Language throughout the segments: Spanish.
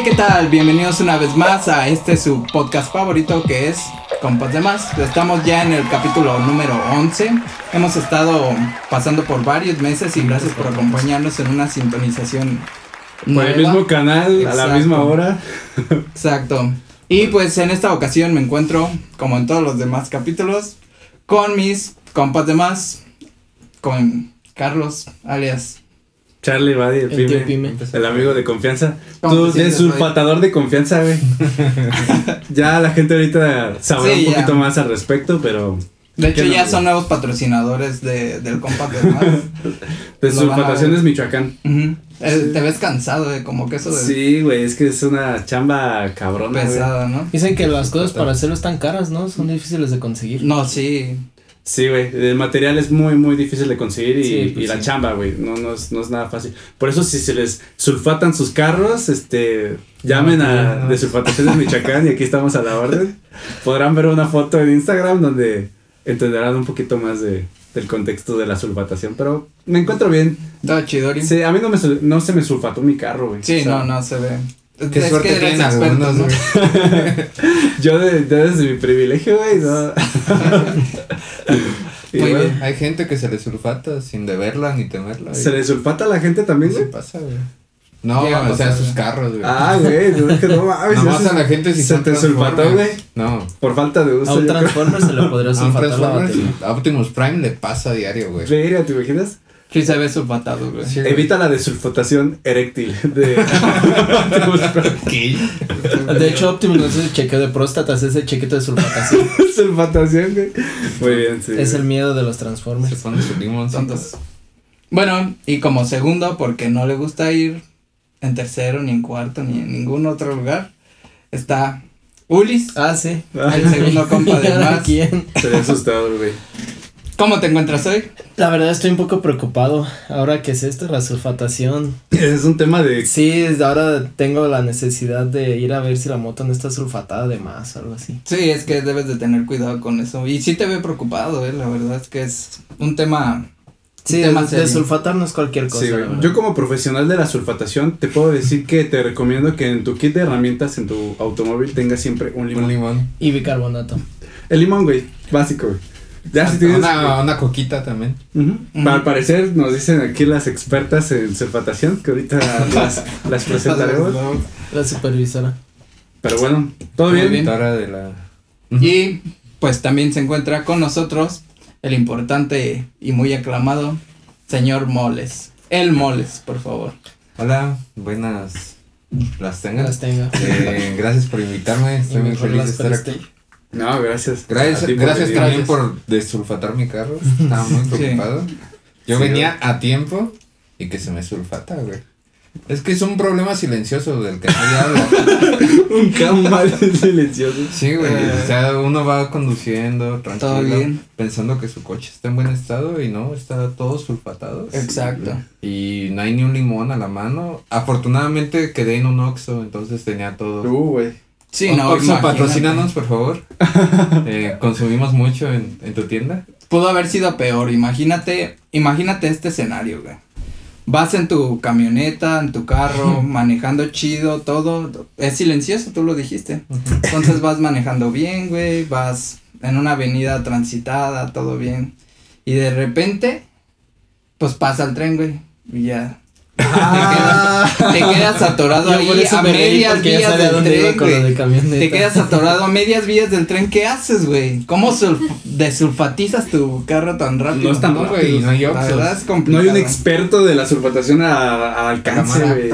Hey, ¿qué tal? Bienvenidos una vez más a este su podcast favorito que es Compas de Más. Estamos ya en el capítulo número 11. Hemos estado pasando por varios meses y gracias por acompañarnos en una sintonización. Por el mismo canal, a la Exacto. misma hora. Exacto. Y pues en esta ocasión me encuentro, como en todos los demás capítulos, con mis compas de más, con Carlos, alias. Charlie Buddy, el, El Pyme. el amigo de confianza. ¿Cómo Tú eres sulfatador de confianza, güey. ya la gente ahorita sabrá Sí, un ya. poquito más al respecto, pero De hecho ¿Qué ya son nuevos patrocinadores de, del compas de más. de sulfataciones. Michoacán. Eh, Te ves cansado, de como que eso de Sí, güey, es que es una chamba cabrona, güey. pesada, ¿no? Dicen que las cosas para hacerlo están caras, ¿no? Son difíciles de conseguir. No, sí. Sí, güey, el material es muy, muy difícil de conseguir y, Sí, pues y la sí. chamba, güey, no, no, es, no es nada fácil. Por eso si se les sulfatan sus carros, este, llamen a no. de sulfataciones Michoacán y aquí estamos a la orden. Podrán ver una foto en Instagram donde entenderán un poquito más de, del contexto de la sulfatación, pero me encuentro bien. Todo chidori. Sí, Sí, a mí no, me, no se me sulfató mi carro, güey. O sea, no, no se ve. Qué Es suerte que tienen algunos, ¿no? güey. Yo, de, yo desde mi privilegio, güey, no. Y. Hay gente que se le sulfata sin deberla ni temerla. ¿Se le sulfata a la gente también, ¿Qué güey? pasa, güey? No, Llega a o sea, sus carros, güey. Ah, güey, no, es que no mames. Nomás a la gente si se te sulfató, güey. No. Por falta de uso. A un. Transformer se le podría A un sulfatar la Transformers, batería. a Optimus Prime le pasa a diario, güey. ¿te imaginas? Sí se ve sulfatado, güey. Sí, güey. Evita la desulfatación eréctil de. De hecho, Optimus no es el chequeo de próstata, es ese chequito de sulfatación. sulfatación, güey. Muy bien, sí. es el miedo de los Se Transformers. pone su limoncito. Tontos. Bueno, y como segundo, porque no le gusta ir en tercero, ni en cuarto, ni en ningún otro lugar, está Ulis, Ah, sí. el segundo compa de ¿Y ahora más. quién? Sería asustador, güey. ¿Cómo te encuentras hoy? La verdad estoy un poco preocupado. Ahora que es esto, la sulfatación. Es un tema de. Sí, desde ahora tengo la necesidad de ir a ver si la moto no está sulfatada de más o algo así. Sí, es que debes de tener cuidado con eso. Y sí te ve preocupado, eh, la verdad es que es un tema... Sí, tema de, de sulfatar no es cualquier cosa. Sí. Yo como profesional de la sulfatación te puedo decir que te recomiendo que en tu kit de herramientas en tu automóvil tengas siempre un limón. Un limón. Y bicarbonato. El limón, güey, básico, güey. Ya si tienes Una, una coquita también. Ujú. Al parecer nos dicen aquí las expertas en sulfatación que ahorita las, las presentaremos. La supervisora. Pero bueno, todo bien. bien. Doctora de la. Y pues también se encuentra con nosotros el importante y muy aclamado señor Moles. El Moles, por favor. Hola, buenas. Las tengas. Las tenga. Eh, gracias por invitarme. Estoy Y muy feliz de estar aquí. No, gracias. Gracias, ti gracias también por desulfatar mi carro. Estaba muy preocupado. Yo Sí, venía a tiempo y que se me sulfata, güey. Es que es un problema silencioso del que nadie habla. Un cambal silencioso. Sí, güey. O sea, uno va conduciendo Todo tranquilo, bien. pensando que su coche está en buen estado y no, está todo sulfatado. Exacto. Y no hay ni un limón a la mano. Afortunadamente quedé en un Oxxo, entonces tenía todo. Uh, güey. Sí, no, Oxxo, patrocínanos, por favor. Eh, consumimos mucho en, en tu tienda. Pudo haber sido peor. Imagínate, imagínate este escenario, güey. Vas en tu camioneta, en tu carro, manejando chido, todo. Es silencioso, tú lo dijiste. Entonces vas manejando bien, güey. Vas en una avenida transitada, todo bien. Y de repente, pues pasa el tren, güey. Y ya. Ah. Te quedas atorado ahí a medias vías del tren, con lo de güey. camioneta. Te quedas atorado a medias vías del tren. ¿Qué haces, güey? ¿Cómo sulf- desulfatizas tu carro tan rápido? No es tan No, rápido. güey, no hay La Oxxos. verdad es No hay un experto de la sulfatación a, a alcance, güey.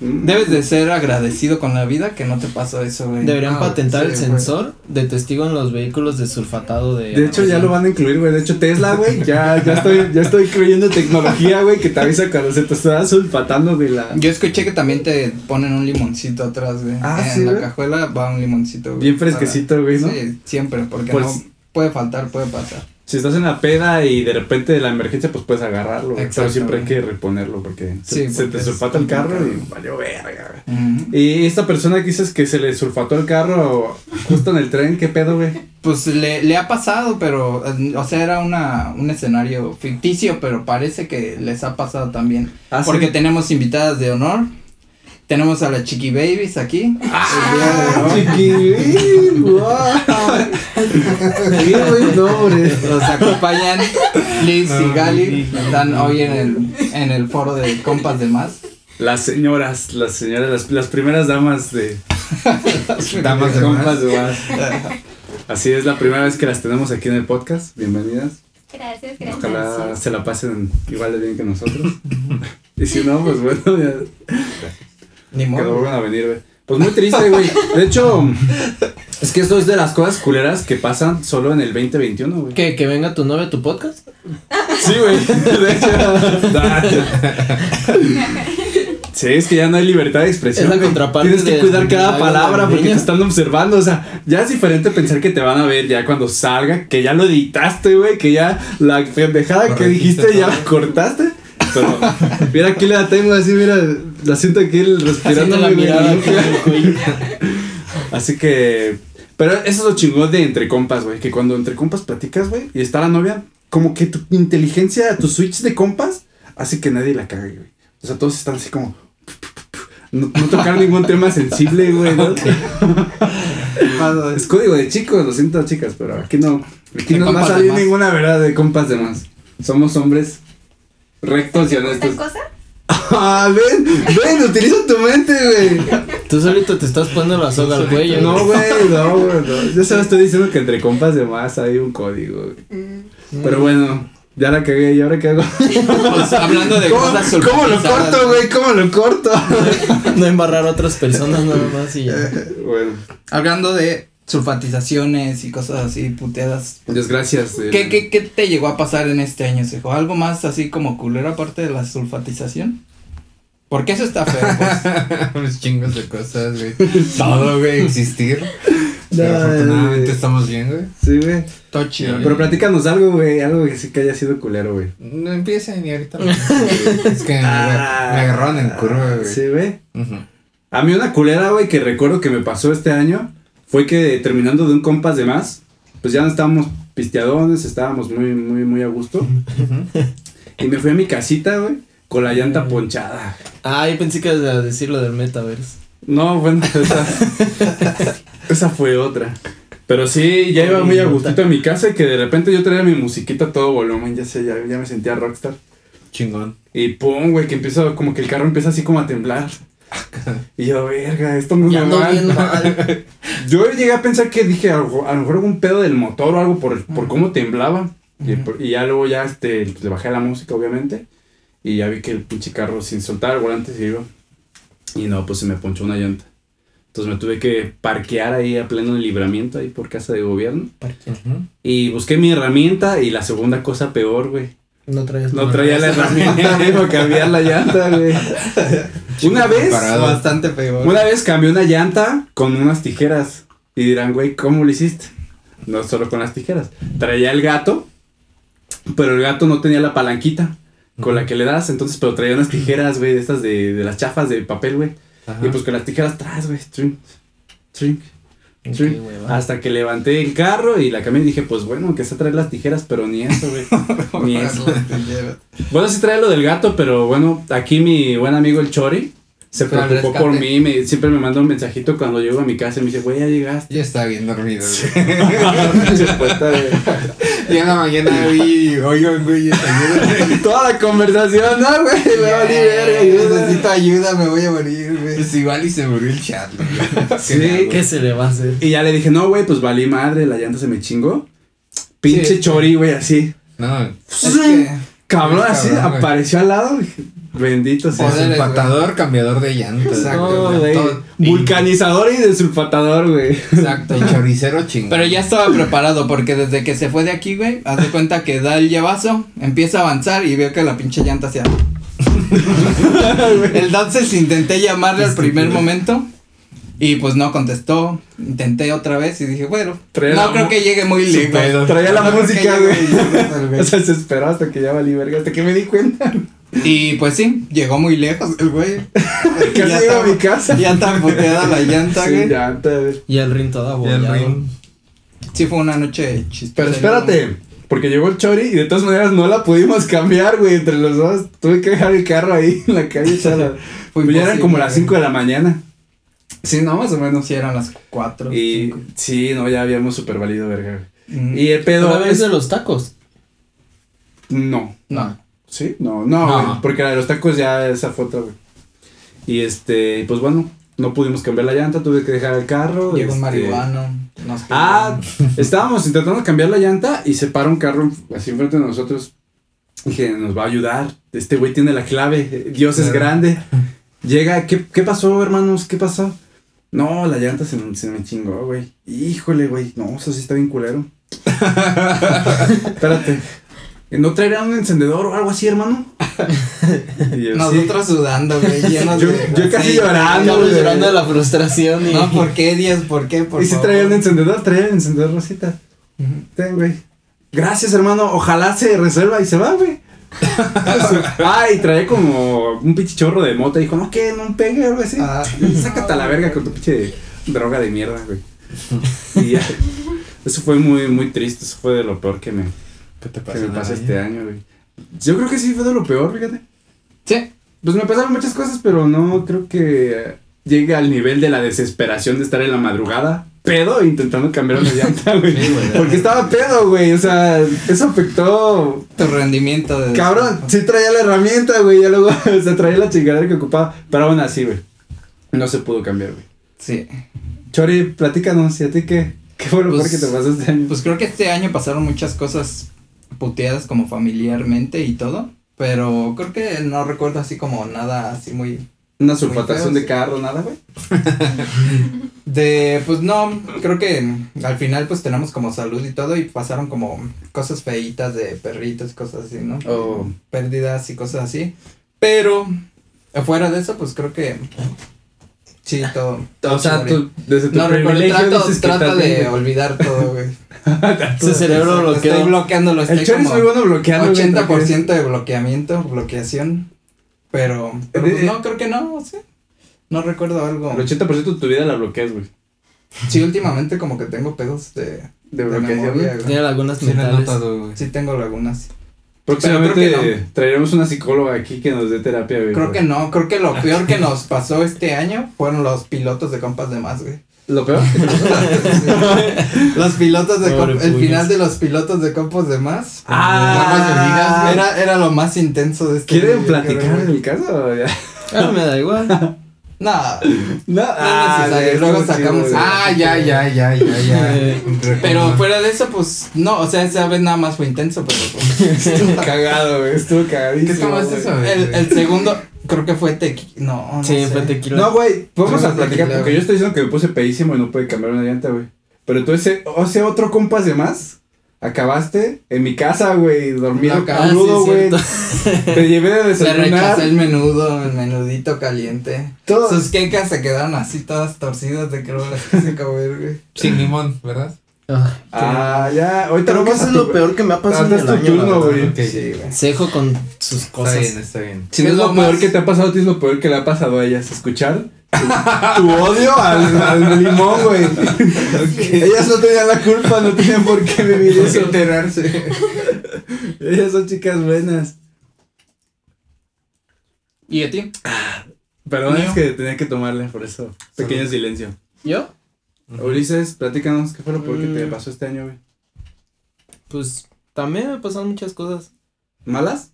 Mm. Debes de ser agradecido con la vida que no te pasó eso, güey. Deberían No, patentar sí, el sensor de testigo en los vehículos de sulfatado de. De hecho, ya lo van a incluir, güey. De hecho, Tesla, güey, ya, ya estoy, ya estoy creyendo tecnología, güey, que te avisa cuando se te está sulfatando de la. Yo escuché que también te ponen un limoncito atrás, güey. Ah, en ¿sí, la cajuela va un limoncito, güey. Bien fresquecito, güey, ¿no? Sí, siempre, porque Pues- no puede faltar, puede pasar. Si estás en la peda y de repente de la emergencia, pues puedes agarrarlo. Pero siempre hay que reponerlo porque Sí, se, te sulfata el carro y valió verga. Ujú. Y esta persona que dices que se le sulfató el carro justo en el tren, ¿qué pedo, güey? Pues le, le ha pasado, pero, o sea, era una, un escenario ficticio, pero parece que les ha pasado también. Ah, sí. Porque tenemos invitadas de honor. Tenemos a las Chiqui Babies aquí. Ah. Qué buen nombre. Nos acompañan Liz y Gali. Están hoy en el, en el foro de Compas de Más. Las señoras, las señoras, las, las primeras damas de Damas de compas más. de más. Así es, la primera vez que las tenemos aquí en el podcast. Bienvenidas. Gracias, gracias. Ojalá se la pasen igual de bien que nosotros. y si no, pues bueno, ya Ni que no modo. vuelvan a venir, güey. Pues muy triste, güey. De hecho, es que esto es de las cosas culeras que pasan solo en el 2021, güey. ¿Que, que venga tu novia a tu podcast? Sí, güey. De hecho. Sí, es que ya no hay libertad de expresión. Es la contraparte Tienes que de- cuidar cada la palabra porque te están observando. O sea, ya es diferente pensar que te van a ver ya cuando salga, que ya lo editaste, güey, que ya la pendejada que dijiste ya la cortaste. Pero, mira, aquí la tengo así, mira, la siento aquí respirando. La mirada güey. aquí en el cuello. Así que. Pero eso es lo chingón de entre compas, güey. Que cuando entre compas platicas, güey, y está la novia, como que tu inteligencia, tu switch de compas, hace que nadie la cague, güey. O sea, todos están así como. No, no tocar ningún tema sensible, güey. ¿no? es código de chicos, lo siento, chicas, pero aquí no. Aquí De no más. ninguna verdad de compas de más. Somos hombres rectos y ¿Tal honestos. cosa? Ah, ven, ven, utiliza tu mente, güey. Tú solito te estás poniendo la soga al cuello. No, güey, no, güey, no. Yo solo estoy diciendo que entre compas de más hay un código, güey. Pero bueno, ya la cagué, ¿y ahora qué hago? Pues, hablando de ¿Cómo, cosas ¿Cómo lo corto, güey? ¿Cómo lo corto? No embarrar a otras personas nada más y ya. bueno, Hablando de sulfatizaciones y cosas así puteadas. desgracias. de- ¿Qué, qué, ¿Qué te llegó a pasar en este año, Sejo? ¿Algo más así como culero aparte de la sulfatización? Porque eso está feo, pues. Unos chingos de cosas, güey. Todo, güey, existir. No, Pero afortunadamente güey. estamos bien, güey. Sí, güey. Todo chido. Pero platícanos algo, güey. Algo que sí que haya sido culero, güey. No empieza ni ahorita. güey. es que me, me agarraron en curva, güey. Sí, güey. Ujú. A mí una culera, güey, que recuerdo que me pasó este año fue que terminando de un compas de más, pues ya no estábamos pisteadones, estábamos muy, muy, muy a gusto. y me fui a mi casita, güey, con la llanta ponchada. Ah, yo pensé que ibas a decir lo del metaverse. No, bueno, esa, esa fue otra. Pero sí, ya iba muy a gustito a mi casa y que de repente yo traía mi musiquita todo volumen, ya sé, ya, ya me sentía rockstar. Chingón. Y pum, güey, que empiezo, como que el carro empieza así como a temblar. Y yo, verga, esto no es normal. mal. Yo llegué a pensar que dije, a lo a lo mejor algún pedo del motor o algo por, por cómo temblaba. y, por- y ya luego ya este, le bajé la música, obviamente. Y ya vi que el pinche carro sin soltar el volante se iba. Y no, pues se me ponchó una llanta. Entonces me tuve que parquear ahí a pleno libramiento ahí por casa de gobierno. Ujú. Y busqué mi herramienta y la segunda cosa peor, güey. No traes No traía la herramienta, güey, para cambiar la llanta, güey. Una vez, Preparado. Bastante peor. una vez cambié una llanta con unas tijeras. Y dirán, güey, ¿cómo lo hiciste? No solo con las tijeras. Traía el gato, pero el gato no tenía la palanquita con la que le das. Entonces, pero traía unas tijeras, güey, de estas de, de las chafas de papel, güey. Y pues con las tijeras atrás, güey. Trink, trink, Hasta que levanté el carro y la cambié y dije, pues bueno, aunque sea traer las tijeras, pero ni eso, güey. ni eso. Bueno, sí trae lo del gato, pero bueno, aquí mi buen amigo el Chori se preocupó por mí, me, siempre me manda un mensajito cuando llego a mi casa y me dice, güey, ya llegaste. Ya estaba bien dormido, güey. Respuesta de- Y en la mañana vi, oigan, güey. Toda la conversación, no, güey, me valí verga, ayuda. Necesito ayuda, me voy a morir, güey. Pues igual y se murió el chat, güey. Sí, ¿Qué ¿Qué se le va a hacer? Y ya le dije, no, güey, pues valí madre, la llanta se me chingó. Pinche Sí. Chori, güey, así. No, Es que Cabrón, Sí, así, cabrón, apareció al lado. dije, Bendito sea. Poder. Poderes, sulfatador, cambiador de llantas. Exacto, No, güey. Todo- Vulcanizador y desulfatador, güey. exacto. El choricero chingón. Pero ya estaba preparado porque desde que se fue de aquí, güey, haz de cuenta que da el llevazo, empieza a avanzar y veo que la pinche llanta se abre. Entonces intenté llamarle al primer momento y pues no contestó. Intenté otra vez y dije, bueno, Traía no creo que llegue muy lejos. Traía la No música, el güey. O sea, se esperó hasta que ya valí verga, hasta que me di cuenta. Y pues sí, llegó muy lejos el güey. Casi Ya llego a estaba- mi casa. Ya tan puteada la llanta, Sí, güey. llanta, güey. Y el rin todo abollado. rin. Sí fue una noche chistosa. Pero espérate, porque llegó el Chori y de todas maneras no la pudimos cambiar, güey, entre los dos. Tuve que dejar el carro ahí en la calle echada. Fue Pues ya eran como las güey. 5 de la mañana. Sí, no, más o menos. Sí, eran las 4. Y sí, no, ya habíamos super valido, verga. güey. Y el pedo Pero es... de los tacos. No. no. ¿Sí? No, no, No. güey, porque la de los tacos ya esa foto, güey. Y este, pues bueno, no pudimos cambiar la llanta, tuve que dejar el carro. Llegó un este- marihuano. nos Ah, estábamos intentando cambiar la llanta y se para un carro así enfrente de nosotros. Dije, nos va a ayudar. Este güey tiene la clave. Dios es grande. Llega, ¿qué, qué pasó, hermanos? ¿Qué pasó? No, la llanta se, me- se me chingó, güey. Híjole, güey. No, eso sí está bien culero. Espérate. ¿No traerán un encendedor o algo así, hermano? Sí. Nosotros sudando, güey, llenos Yo- de. yo casi Sí, llorando, Estamos güey. llorando de la frustración y. No, ¿por qué, Díaz? ¿Por qué? Por y si favor. traía un encendedor, traía el encendedor rosita. Ten, güey. Gracias, hermano. Ojalá se resuelva y se va, güey. ah, y traía como un pinche chorro de mota. Dijo, no, que no pegue o algo así. Ah, Sácate a la verga con tu pinche droga de mierda, güey. Y ya. Eso fue muy, muy triste. Eso fue de lo peor que me, ¿Qué te que pasa? me pasó Naya? este año, güey. Yo creo que sí fue de lo peor, fíjate. Sí. Pues me pasaron muchas cosas, pero no creo que llegue al nivel de la desesperación de estar en la madrugada pedo intentando cambiar una llanta, güey. Sí, güey. Porque estaba pedo, güey. O sea, eso afectó. Tu rendimiento de. Cabrón, sí traía la herramienta, güey. Ya luego, o sea, traía la chingadera que ocupaba. Pero aún así, güey. No se pudo cambiar, güey. Sí. Chori, platícanos, ¿y a ti qué? ¿Qué fue lo Pues- peor que te pasó este año? Pues creo que este año pasaron muchas cosas puteadas como familiarmente y todo. Pero creo que no recuerdo así como nada así muy. Una sulfatación de carro, nada, güey. De, pues no, creo que al final pues tenemos como salud y todo y pasaron como cosas feitas de perritos y cosas así, ¿no? Oh. Pérdidas y cosas así. Pero, afuera de eso, pues creo que sí, todo. todo O sea, tú, desde tu No recuerdo, privilegio trato, dices que trato de bien, olvidar todo, güey. Su cerebro bloqueó. Estoy bloqueándolo, estoy El Chori es muy bueno bloqueando. güey, 80% de bloqueamiento, bloqueación. Pero, pero pues, Eh, no, creo que no, sí. No recuerdo algo. El 80% de tu vida la bloqueas, güey. Sí, últimamente como que tengo pedos de, De de bloqueación. Tiene Sí, he mentales. notado, güey. Sí tengo lagunas. Próximamente que traeremos una psicóloga aquí que nos dé terapia, güey. Creo que no, creo que lo peor que nos pasó este año fueron los pilotos de compas de más, güey. ¿Lo peor? Los pilotos de Pobre compas, el final de los pilotos de compas de más. Ah, era, era lo más intenso de este ¿Quieren video, platicar creo, del caso? o ya? Ah, me da igual. No, No, es necesario, luego sacamos-. Ah, ya, ya, ya, ya, ya. Pero fuera de eso, pues, no, o sea, esa vez nada más fue intenso, pero pues, Estuvo cagado, güey. Estuvo cagadísimo. ¿Qué tomaste güey. vez? el, el segundo, creo que fue tequila, no, no sí, sé. fue tequila. No, güey, vamos a platicar tequila, porque güey. yo estoy diciendo que me puse pedísimo y no pude cambiar una llanta, güey. Pero tú ese, o ese otro compas de más, acabaste en mi casa, güey, dormido No, Ah, crudo, sí, güey. Te llevé de Le rechacé desayunar. el menudo, el menudito caliente. Todo. Sus quecas se quedaron así todas torcidas de que no las quise comer, güey. Sin limón, ¿verdad? Ah, Ah, ya, ahorita Creo que eso es lo peor que me ha pasado en el año. la turno, verdad. güey. Ok. Sí, güey. Sejo con sus cosas. Está bien, está bien. Si no ¿Qué es es lo lo peor que te ha pasado a ti, es lo peor que le ha pasado a ellas. Escuchar tu, tu odio al, al limón, güey. Ellas no tenían la culpa, no tenían por qué vivir eso. enterarse. Ellas son chicas buenas. ¿Y a ti? Perdón, Mío. es que tenía que tomarle, por eso. Pequeño Salud. silencio. ¿Yo? Ulises, platícanos, ¿qué fue lo peor que te Mm. pasó este año, güey? Pues también me pasaron muchas cosas. ¿Malas?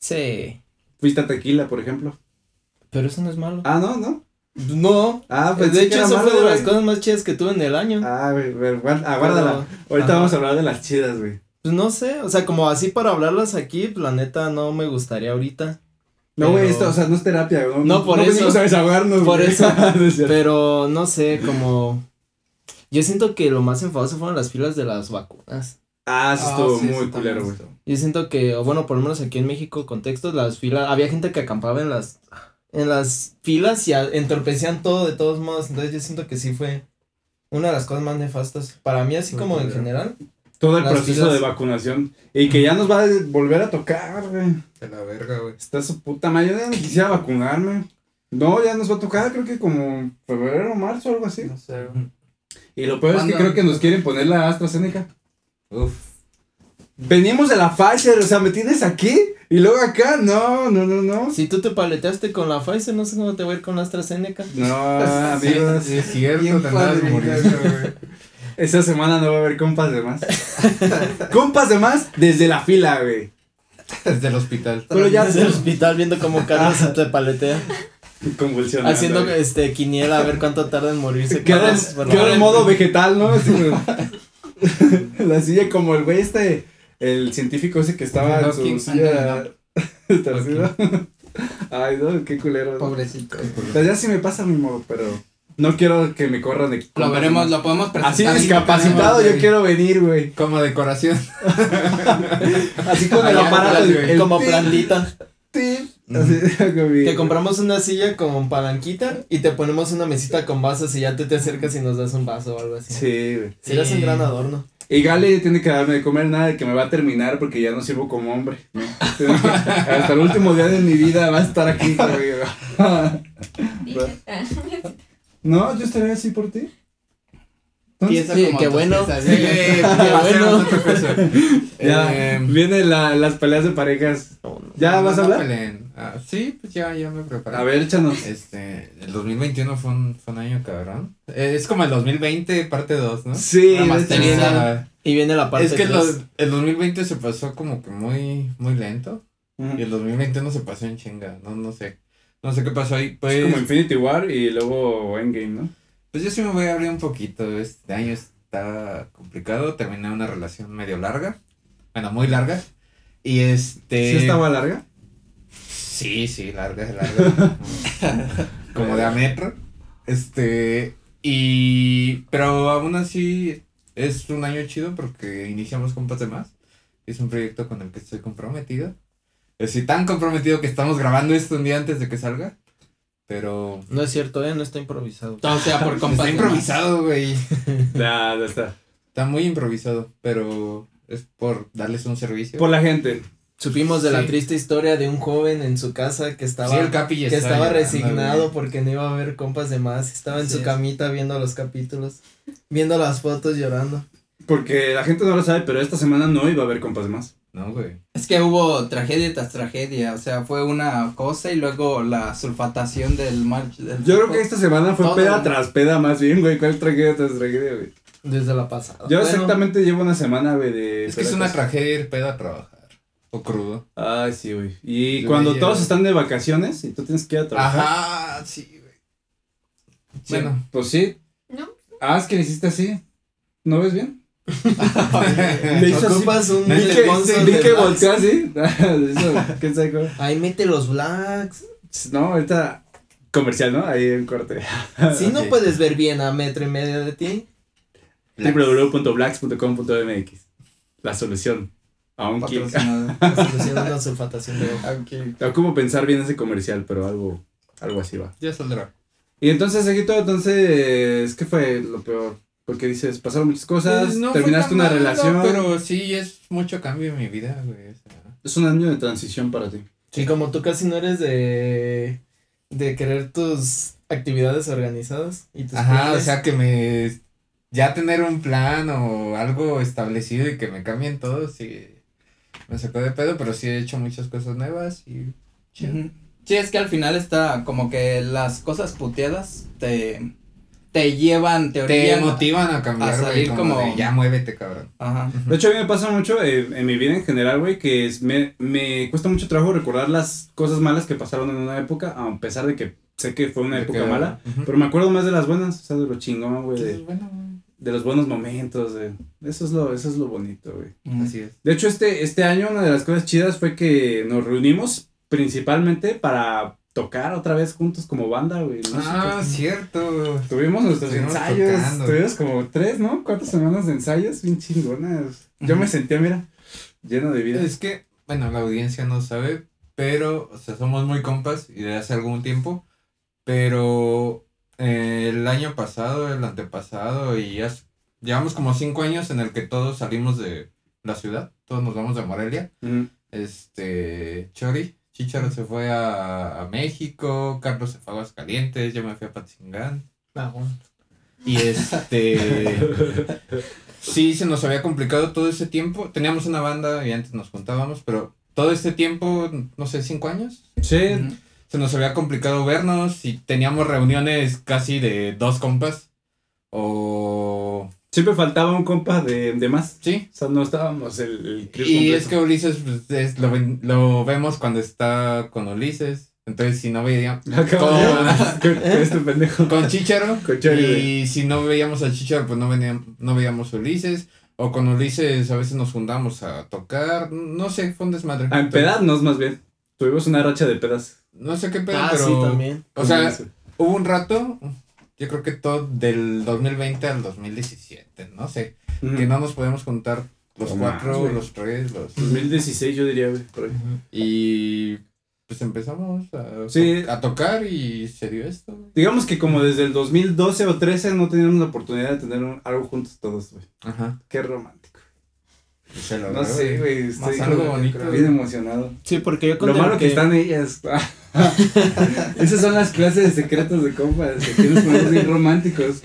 Sí. Fuiste a tequila, por ejemplo. Pero eso no es malo. Ah, no, no. No. Ah, pues de hecho, eso fue de las cosas más chidas que tuve en el año. Ah, güey, aguárdala. Ahorita ajá. vamos a hablar de las chidas, güey. Pues no sé, o sea, como así para hablarlas aquí, pues, la neta no me gustaría ahorita. No, güey, Pero- esto, o sea, no es terapia, güey. No, por no eso. a desahogarnos, Por güey. eso. No. Pero no sé, como. Yo siento que lo más enfadoso fueron las filas de las vacunas. Ah, eso estuvo sí, muy culero, güey. estuvo. Yo siento que, o bueno, por lo menos aquí en México, contextos, las filas, había gente que acampaba en las, en las filas y a- entorpecían todo de todos modos, entonces yo siento que sí fue una de las cosas más nefastas. Para mí, así como en general, Todo el proceso filas. de vacunación. Y que ya nos va a volver a tocar, güey. De la verga, güey. Está su puta madre. Yo ya no quisiera vacunarme. No, ya nos va a tocar, creo que como febrero o marzo o algo así. No sé, güey. Y lo peor es que creo que nos quieren poner la AstraZeneca. Uf. Venimos de la Pfizer, o sea, me tienes aquí Y luego acá, no, no, no, no. Si tú te paleteaste con la Pfizer, no sé cómo te va a ir con la AstraZeneca. No, amigos. Sí, es cierto, te muriendo, güey. Esta semana no va a haber compas de más. compas de más desde la fila, güey. Desde el hospital. Pero ya Desde el hospital viendo cómo Carlos se te paletea. convulsionando. Haciendo güey. este quiniela a ver cuánto tarda en morirse. Queda en, modo vegetal, ¿no? Así la silla como el güey este, el científico ese que estaba en su silla torcida. Ay, no, qué culero. Pobrecito. Pues ya sí me pasa mi modo, pero no quiero que me corran de Lo veremos, lo podemos presentar. Así discapacitado yo quiero venir, güey. Como decoración. Así con el aparato, Como plantita. tip, así, Te compramos una silla con palanquita y te ponemos una mesita con vasos y ya tú te acercas y nos das un vaso o algo así. Sí, güey. Serías un gran adorno. Y Gale tiene que darme de comer nada de que me va a terminar porque ya no sirvo como hombre. Hasta el último día de mi vida va a estar aquí conmigo. No, yo estaría así por ti. Piensa Sí, como qué bueno. piezas, Sí, ¿eh? bueno. Ya, Eh, vienen la- las peleas de parejas. ¿Ya no, vas a no hablar? peleen. Ah, sí, pues ya, ya me preparé. A ver, échanos. Este, el 2021 fue un, fue un año cabrón. Eh, Es como el 2020 parte 2, ¿no? Sí, de hecho. Ah, Y viene la parte es que los- el 2020 se pasó como que muy, muy lento. Ujú. Y el 2021 se pasó en chinga. No, no sé. No sé qué pasó ahí. Pues, Es como Infinity War y luego Endgame, ¿no? Pues yo sí me voy a abrir un poquito. Este año está complicado. Terminé una relación medio larga. Bueno, muy larga. Y este. ¿Sí estaba larga? Sí, sí, larga, larga. Como de a metro. Este. Y. Pero aún así es un año chido porque iniciamos Compas de Más. Es un proyecto con el que estoy comprometido. Estoy tan comprometido que estamos grabando esto un día antes de que salga. Pero. No es cierto, ¿eh? No está improvisado. Todo sea por compas. Está de improvisado, güey. Ya, ya está. Está muy improvisado. Pero es por darles un servicio. Por la gente. Supimos de la triste historia de un joven en su casa que estaba, Sí, el Capi ya que está estaba resignado porque no iba a ver compas de más. Estaba en su es. camita viendo los capítulos, viendo las fotos, llorando. Porque la gente no lo sabe, pero esta semana no iba a haber compas más. No, güey. Es que hubo tragedia tras tragedia, o sea, fue una cosa y luego la sulfatación del march. del Yo creo que esta semana fue Todo, peda güey. tras peda más bien, güey. ¿Cuál tragedia tras tragedia, güey? Desde la pasada. Yo Bueno, exactamente llevo una semana, güey, de... Es que es peda una tras- tragedia ir pedo a trabajar. O crudo. Ay, sí, güey. Y cuando todos ya. están de vacaciones y tú tienes que ir a trabajar. Ajá, sí, güey. Sí, Bueno. Pues sí. ¿No? Ah, es que le hiciste así. ¿No ves bien? Le hizo así. Un Vi Vi que, vi volteó así. Eso, ¿Qué sabe cómo? Ahí mete los blacks. No, ahorita comercial, ¿no? Ahí en corte. Si no puedes ver bien a metro y medio de ti, www.blacks.com.mx La solución. A un kick. la solución a una sulfatación de ojo. Ok. Ocupo pensar bien ese comercial, pero algo, algo así va. Ya saldrá. Y entonces, Seguito, entonces, ¿qué fue lo peor? Porque dices, pasaron muchas cosas, Pues no terminaste una malo, relación. Pero sí es mucho cambio en mi vida, güey. o sea. Es un año de transición para ti. Y como tú casi no eres de, de querer tus actividades organizadas y tus Ajá, o sea que me. Ya tener un plan o algo establecido y que me cambien todo, sí. Me sacó de pedo, pero sí he hecho muchas cosas nuevas y. chido. Sí, es que al final está como que las cosas puteadas te, te llevan, te Te motivan a cambiar, a güey, salir como, como- de, ya muévete, cabrón. Ajá. De hecho, a mí me pasa mucho eh, en mi vida en general, güey, que es- me, me cuesta mucho trabajo recordar las cosas malas que pasaron en una época, a pesar de que sé que fue una De época que- mala. Pero me acuerdo más de las buenas, o sea, de lo chingón, güey, de, bueno, güey, de los buenos momentos, de, eso es lo, eso es lo bonito, güey. Así es. De hecho, este, este año una de las cosas chidas fue que nos reunimos principalmente para tocar otra vez juntos como banda, güey. ¿no? Ah, cierto. Tuvimos nuestros Estuvimos ensayos, tocando. tuvimos como tres, ¿no? Cuatro semanas de ensayos, bien chingonas. Yo me sentía, mira, lleno de vida. Es que, bueno, la audiencia no sabe, pero, o sea, somos muy compas y de hace algún tiempo, pero eh, el año pasado, el antepasado y ya llevamos como cinco años en el que todos salimos de la ciudad, todos nos vamos de Morelia, este, Chori, Chicharo se fue a, a México, Carlos se fue a Aguascalientes, yo me fui a Patzingán, Ah, bueno. y este. sí, se nos había complicado todo ese tiempo. Teníamos una banda y antes nos juntábamos, pero todo este tiempo, no sé, cinco años, Sí, se nos había complicado vernos y teníamos reuniones casi de dos compas. O... siempre faltaba un compa de, de más. Sí. O sea, no estábamos el, el Y completo. es que Ulises pues, es- lo, ven- lo vemos cuando está con Ulises. Entonces, si no veíamos... Acabo de- con este pendejo. Con Chicharo. Con y si no veíamos a Chicharo, pues no, veníamos, no veíamos a Ulises. O con Ulises a veces nos juntamos a tocar. No sé, fue un desmadre. A empedarnos más bien. Tuvimos una racha de pedas. No sé qué pedo, Ah, pero... sí, también. O sea, hubo un rato, yo creo que todo del 2020 al 2017, no sé. Que no nos podemos juntar los cuatro, güey. los tres, los... 2016 yo diría, güey, por ahí. Y pues empezamos a, Sí. a tocar y se dio esto. güey. Digamos que como desde el 2012 o 13 no teníamos la oportunidad de tener un- algo juntos todos, güey. Ajá. Qué romántico. Se No sé, güey, Más estoy algo como bonito, bien emocionado. Sí, porque yo Lo malo que están ellas. Esas son las clases de secretos de compas, que ponemos bien románticos.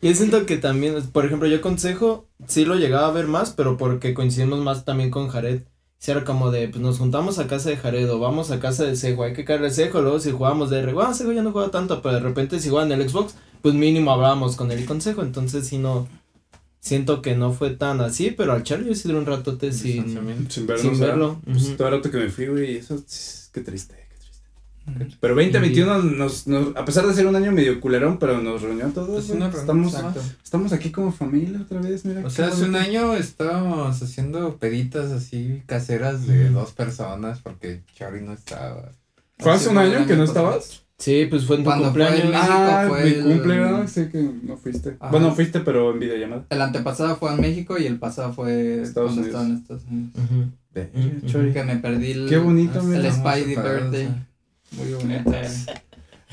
Yo siento que también, por ejemplo, yo consejo, sí lo llegaba a ver más, pero porque coincidimos más también con Jared. Si era como de, pues nos juntamos a casa de Jared o vamos a casa de Sejo, hay que caerle a Sejo, luego si jugábamos de R, bueno, Sejo ya no juega tanto, pero de repente si juegan en el Xbox, pues mínimo hablábamos con él y consejo, entonces sí no, siento que no fue tan así, pero al Charlie yo sí duré un ratote sin. Sin vernos. sin verlo. Pues todo el rato que me fui, güey, eso, qué triste, qué triste. Pero 2021 nos, nos, a pesar de ser un año medio culerón, pero nos reunió a todos. Pues estamos, exacto. estamos aquí como familia otra vez, mira. O sea, hace un año estábamos haciendo peditas así caseras de dos personas porque Chari no estaba. ¿Fue hace un año que no pasado. estabas? Sí, pues fue en tu Cuando fue cumpleaños. en México Ah, fue mi el- cumple, ¿verdad? Sé que no fuiste. Ajá. Bueno, fuiste, pero en videollamada. El antepasado fue en México y el pasado fue Estados cuando Unidos. estaba en Estados Unidos. Ujú. Ujú. Chori. Que me perdí el, Qué bonito, el mira. Spidey Birthday. sí. Muy bonito.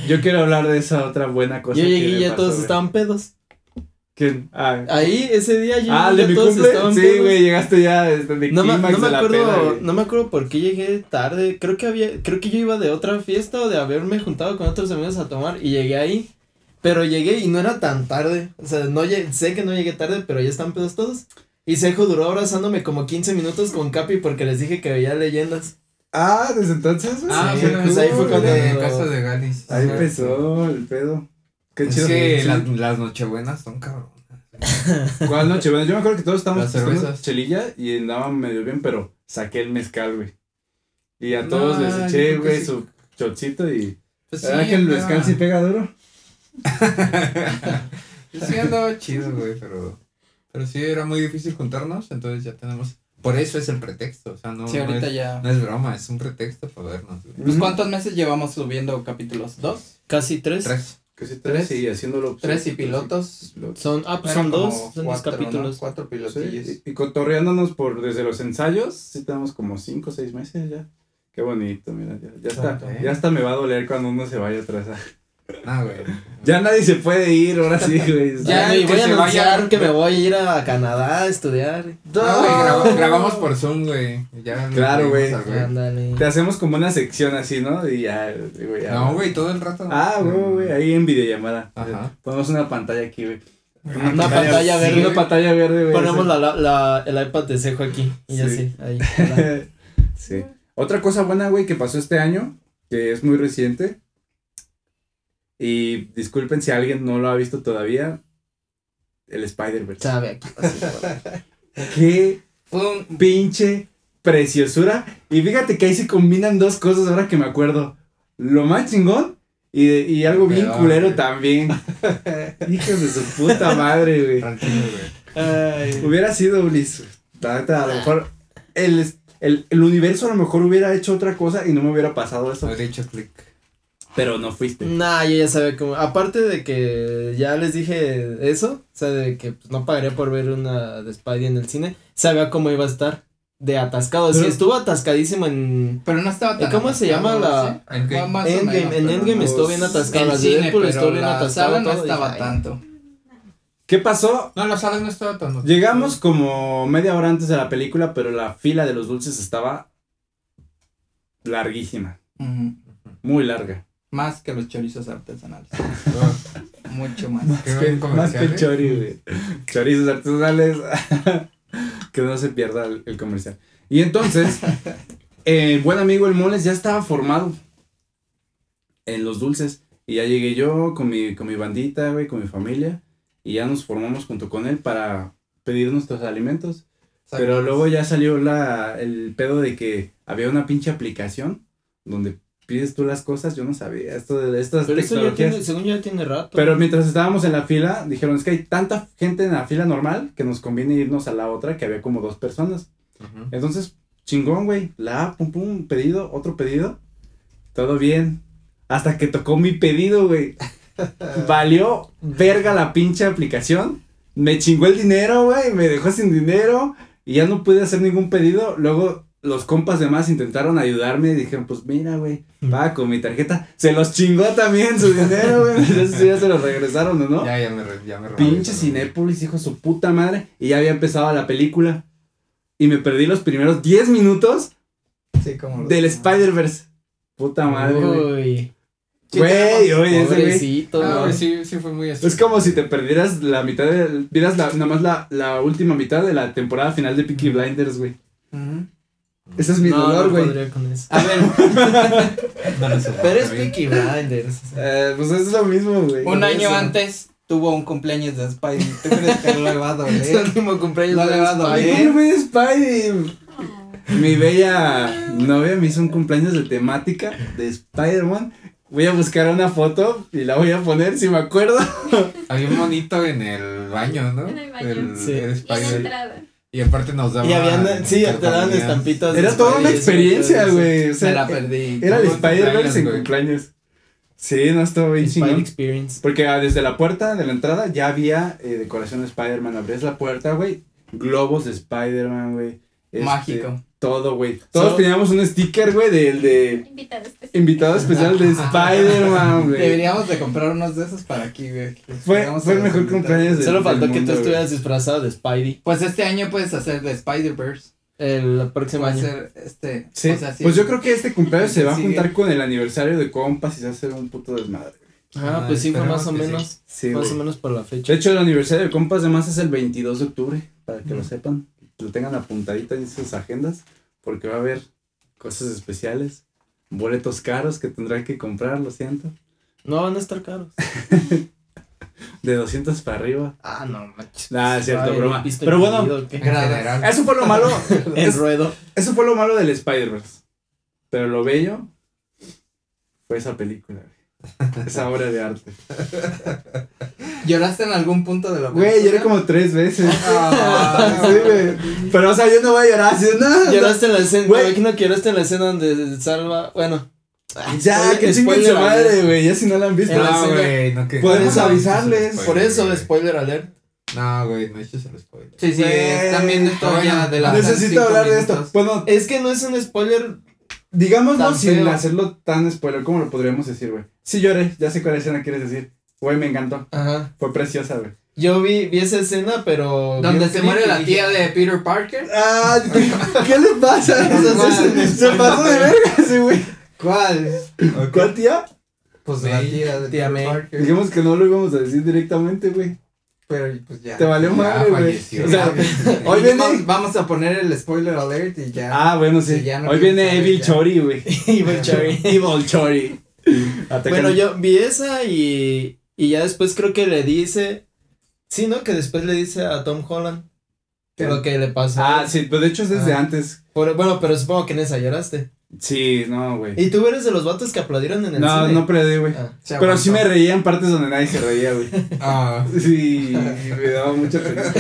Yo quiero hablar de esa otra buena cosa. Yo llegué y ya todos estaban pedos. ¿Quién? Ah, Ahí, ese día yo ah, llegué ¿el de mi cumple. Sí, güey, llegaste ya desde mi No, no me de la acuerdo, peda, güey. no me acuerdo por qué llegué tarde. Creo que había, creo que yo iba de otra fiesta o de haberme juntado con otros amigos a tomar y llegué ahí. Pero llegué y no era tan tarde. O sea, no sé que no llegué tarde, pero ya están pedos todos. Y Sejo duró abrazándome como 15 minutos con Capi porque les dije que veía leyendas. Ah, desde entonces. Ah, Sí, bueno, pues ahí fue en cuando- la casa de Galis. Ahí empezó el pedo. Qué Es chido. que Sí. las, las nochebuenas son cabronas. ¿Cuál noche? Bueno, yo me acuerdo que todos estábamos tomando chelilla y andaban medio bien, pero saqué el mezcal, güey. Y a No, todos les eché, güey, sí. su chocito y... Pues ¿Verdad que el andaba- mezcal sí pega duro? sí andaba chido, güey, pero. Pero sí era muy difícil juntarnos, entonces ya tenemos. Por eso es el pretexto, o sea, no, Sí, no ahorita es, ya. no es broma, es un pretexto para vernos, güey. Pues, ¿Cuántos meses llevamos subiendo capítulos? ¿Dos? Casi tres. Tres. Casi tres, Tres. y haciéndolo. ¿Tres y pilotos? pilotos. Son, ah, pues son dos, son dos capítulos. Cuatro pilotillos. Sí, y, y cotorreándonos por desde los ensayos, sí tenemos como cinco o seis meses ya. Qué bonito, mira, ya, ya está, ¿eh? ya hasta me va a doler cuando uno se vaya atrás. Ah, güey. Ya nadie se puede ir, ahora sí, güey. Ya, Ya, y que voy a se anunciar vaya. que me voy a ir a Canadá a estudiar. Ah, güey, graba- grabamos por Zoom, güey. Ya Claro, güey. Te hacemos como una sección así, ¿no? Y ya, güey. ya. No, güey, todo el rato. Ah, güey, güey, ahí en videollamada. Ajá. Ponemos una pantalla aquí, güey. Una pantalla verde. Una pantalla verde, güey. Ponemos la, la, la- el iPad de Sejo aquí. Y ya Sí. ahí. sí. Otra cosa buena, güey, que pasó este año, que es muy reciente. Y disculpen si alguien no lo ha visto todavía. El Spider-Verse. Sabe aquí. Qué un- pinche preciosura. Y fíjate que ahí se combinan dos cosas ahora que me acuerdo. Lo más chingón y, de- y algo bien culero güey. también. Hijos de su puta madre, güey. Tranquilo, güey. Ay. Hubiera sido Ulises. A lo mejor el, el, el universo a lo mejor hubiera hecho otra cosa y no me hubiera pasado eso. Habría hecho clic. Pero no fuiste. Nah, yo ya sabía cómo. Aparte de que ya les dije eso, o sea, de que pues, no pagaría por ver una de Spidey en el cine, sabía cómo iba a estar. De atascado. Sí, Pero- estuvo atascadísimo en. Pero no estaba tan ¿Y cómo se llama la- ¿sí? Endgame. Fue más o Endgame, menos, en Endgame estuvo bien atascado. El Las de cine, Deadpool estuvo bien atascado. no todo, estaba tanto. ¿Qué pasó? No, la sala no estaba tan. Llegamos como media hora antes de la película, pero la fila de los dulces estaba larguísima. Muy larga. Más que los chorizos artesanales. Mucho más. Más que, más que ¿eh? chori, güey. Chorizos artesanales. que no se pierda el, el comercial. Y entonces, el buen amigo el Moles ya estaba formado en los dulces. Y ya llegué yo con mi, con mi bandita, güey, con mi familia. Y ya nos formamos junto con él para pedir nuestros alimentos. Pero luego ya salió la, el pedo de que había una pinche aplicación donde pides tú las cosas. Yo no sabía esto de estas Pero eso ya tiene, según ya tiene rato. Pero mientras estábamos en la fila, dijeron, es que hay tanta gente en la fila normal que nos conviene irnos a la otra, que había como dos personas. Ujú. Entonces, chingón, güey. La, pum, pum, pedido, otro pedido. Todo bien. Hasta que tocó mi pedido, güey. Valió verga la pinche aplicación. Me chingó el dinero, güey. Me dejó sin dinero. Y ya no pude hacer ningún pedido. Luego los compas de más intentaron ayudarme. Y dijeron, pues mira, güey. Va con mi tarjeta. Se los chingó también su dinero, güey. No sé si ya se los regresaron o no. Ya, ya me, ya me Pinche. Cinépolis, hijo de su puta madre. Y ya había empezado la película. Y me perdí los primeros 10 minutos Sí, como. del Spider-Verse. Puta madre, güey. Güey, oye, ese güey. No, güey. sí, sí fue muy así. Es como si te perdieras la mitad de. Vieras la, nada más la, la última mitad de la temporada final de Peaky Blinders, güey. Ese es mi no, dolor, no güey. podría con eso. A ver, No lo soporto, Pero es. Peaky Blinders. Eh, pues es lo mismo, güey. un año eso. antes tuvo un cumpleaños de Spidey. ¿Tú crees que no le va a Es el doler? último cumpleaños No de. Spidey. Ay, güey, Spidey. Mi bella novia me hizo un cumpleaños de temática de Spider-Man. Voy a buscar una foto y la voy a poner si me acuerdo. Había un monito en el baño, ¿no? En el baño. El- Sí. el Y en la Spider. entrada. Y aparte nos daba. Y habían, sí, te daban estampitas. Era toda una experiencia, güey. O sea, Me la perdí. Era el Spider-Verse en cumpleaños. Sí, no estuvo bien chingón. Experience. Porque ah, desde la puerta de la entrada ya había eh, decoración de Spider-Man. Abrías la puerta, güey. Globos de Spider-Man, güey. Este, Mágico. Todo, güey. Todos teníamos un sticker, güey, del de Invitado especial. invitado especial de Spider-Man, güey. Deberíamos de comprar unos de esos para aquí, güey. Fue, fue el hacer mejor cumpleaños del Solo del faltó que tú estuvieras disfrazado de Spidey Pues este año puedes hacer de Spider-Verse. el próximo año. ser este. Sí, o sea, sí. pues yo creo que este cumpleaños se va a juntar con el aniversario de compas y se va a hacer un puto desmadre. Ah, Ah, pues sí, fue más o sí. menos. Sí, más o menos por la fecha. De hecho, el aniversario de compas de más es el 22 de octubre, para que lo sepan, lo tengan apuntadito en sus agendas, porque va a haber cosas especiales, boletos caros que tendrán que comprar, lo siento, No van a estar caros. de 200 para arriba. Ah, no manches. Ah, es cierto, broma. ¿viste Pero bueno. Eso fue lo malo, es- ruedo. eso fue lo malo del Spider-Verse. Pero lo bello fue esa película. esa obra de arte. ¿Lloraste en algún punto de la Güey, película? lloré como tres veces. Ah, Sí, güey. Pero, o sea, yo no voy a llorar así, no. Lloraste en la escena. Güey. Que lloraste en la escena donde salva. Bueno. Ya, Spoiler- que chinguen su spoiler madre, güey. Ya si no la han visto. No, güey, no. Podemos no, avisarles. no, Por eso, güey. spoiler alert. No, güey, no eches el spoiler. Sí, sí, Güey. viendo esto ya de la Necesito hablar de esto. Bueno, Es que no es un spoiler. Digámoslo sin feo. hacerlo tan spoiler. ¿Cómo lo podríamos decir, güey? Sí lloré. Ya sé cuál escena quieres decir. Güey, me encantó. Ajá. Fue preciosa, güey. Yo vi, vi esa escena, pero. Donde se muere la tía de Peter Parker. Ah, ¿qué le pasa? Se- Se pasó de verga ese, güey. ¿Cuál? ¿Cuál tía? Pues la tía de Tía Peter May. Parker. Dijimos que no lo íbamos a decir directamente, güey. Pero pues ya. Te valió madre, güey. falleció. O sea, hoy viene. Vamos, vamos a poner el spoiler alert y ya. Ah, bueno, sí. Sí, ya no Hoy viene Evil ya. Chori, güey. Evil Cherry. Evil Chori. Bueno, yo vi esa y, y ya después creo que le dice, sí, ¿no? Que después le dice a Tom Holland ¿Qué? lo que le pasó. Ah, sí, pero de hecho es desde Ah. antes. Por- bueno, pero supongo que en esa lloraste. Sí, no, güey. ¿Y tú eres de los vatos que aplaudieron en el No, cine? no perdí, güey. Ah. Pero sí me reía en partes donde nadie se reía, güey. Ah, Sí, me daba mucha pena.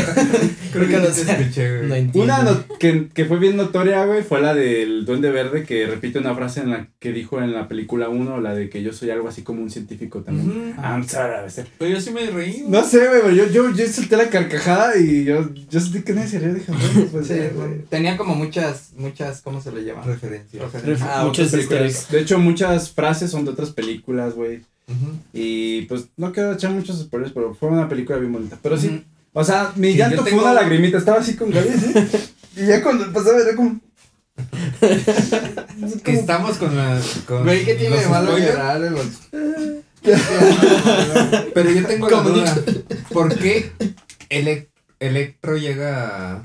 Creo que no no te escuché, No güey. entiendo. Una no- que, que fue bien notoria, güey, fue la del Duende Verde que repite una frase en la que dijo en la película 1, la de que yo soy algo así como un científico también. Ujú. I'm sorry, a veces. Pero yo sí me reí. güey. No sé, güey, pero yo, yo, yo solté la carcajada y yo, yo sentí que nadie se reía. Dije, pues, Sí, bueno, tenía como muchas, muchas, ¿cómo se le llama? Referencia. Referencias. Ah, easter eggs. De hecho, muchas frases son de otras películas, güey. Y pues no quiero echar muchos spoilers, pero fue una película bien bonita. Pero sí, o sea, mi Sí, llanto fue tengo- una lagrimita. Estaba así con Gaby, ¿sí? Y ya cuando pasaba era como. Que estamos con la. Con Güey, ¿qué tiene de los malo spoilers, llorar en los... Pero yo tengo la duda. ¿Por qué Elec- Electro llega a,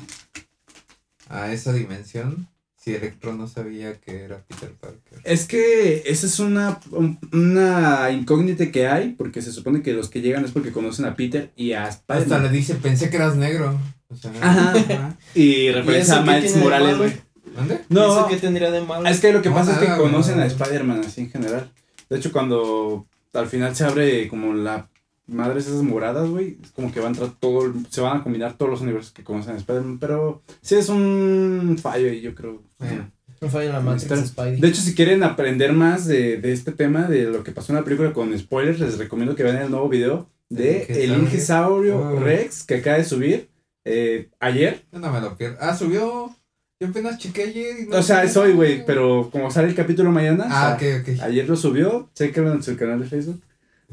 a esa dimensión si Electro no sabía que era Peter Parker. Es que esa es una, un- una incógnita que hay, porque se supone que los que llegan es porque conocen a Peter y a Hasta Spider-Man. le dice, pensé que eras negro. O sea, Ajá. Y referencia a Miles Morales, güey. ¿Dónde? ¿Y No, ¿Eso qué tendría de malo? es que lo que No, pasa es que conocen no. a Spider-Man así en general. De hecho, cuando al final se abre como la madres esas moradas, güey, es como que va a entrar todo, se van a combinar todos los universos que conocen a Spider-Man, pero sí es un fallo y yo creo. Bueno. Un fallo en la Matrix. Spidey. De hecho, si quieren aprender más de, de este tema, de lo que pasó en la película con spoilers, les recomiendo que vean el nuevo video de El Ingesaurio. Oh. Rex que acaba de subir eh, ayer. No me lo pierdo. Ah, subió. Yo apenas chequé ayer. y no O sea, es hoy, güey, pero como sale el capítulo mañana, Ah, o sea, ok, ok. ayer lo subió, chéquenlo en su canal de Facebook.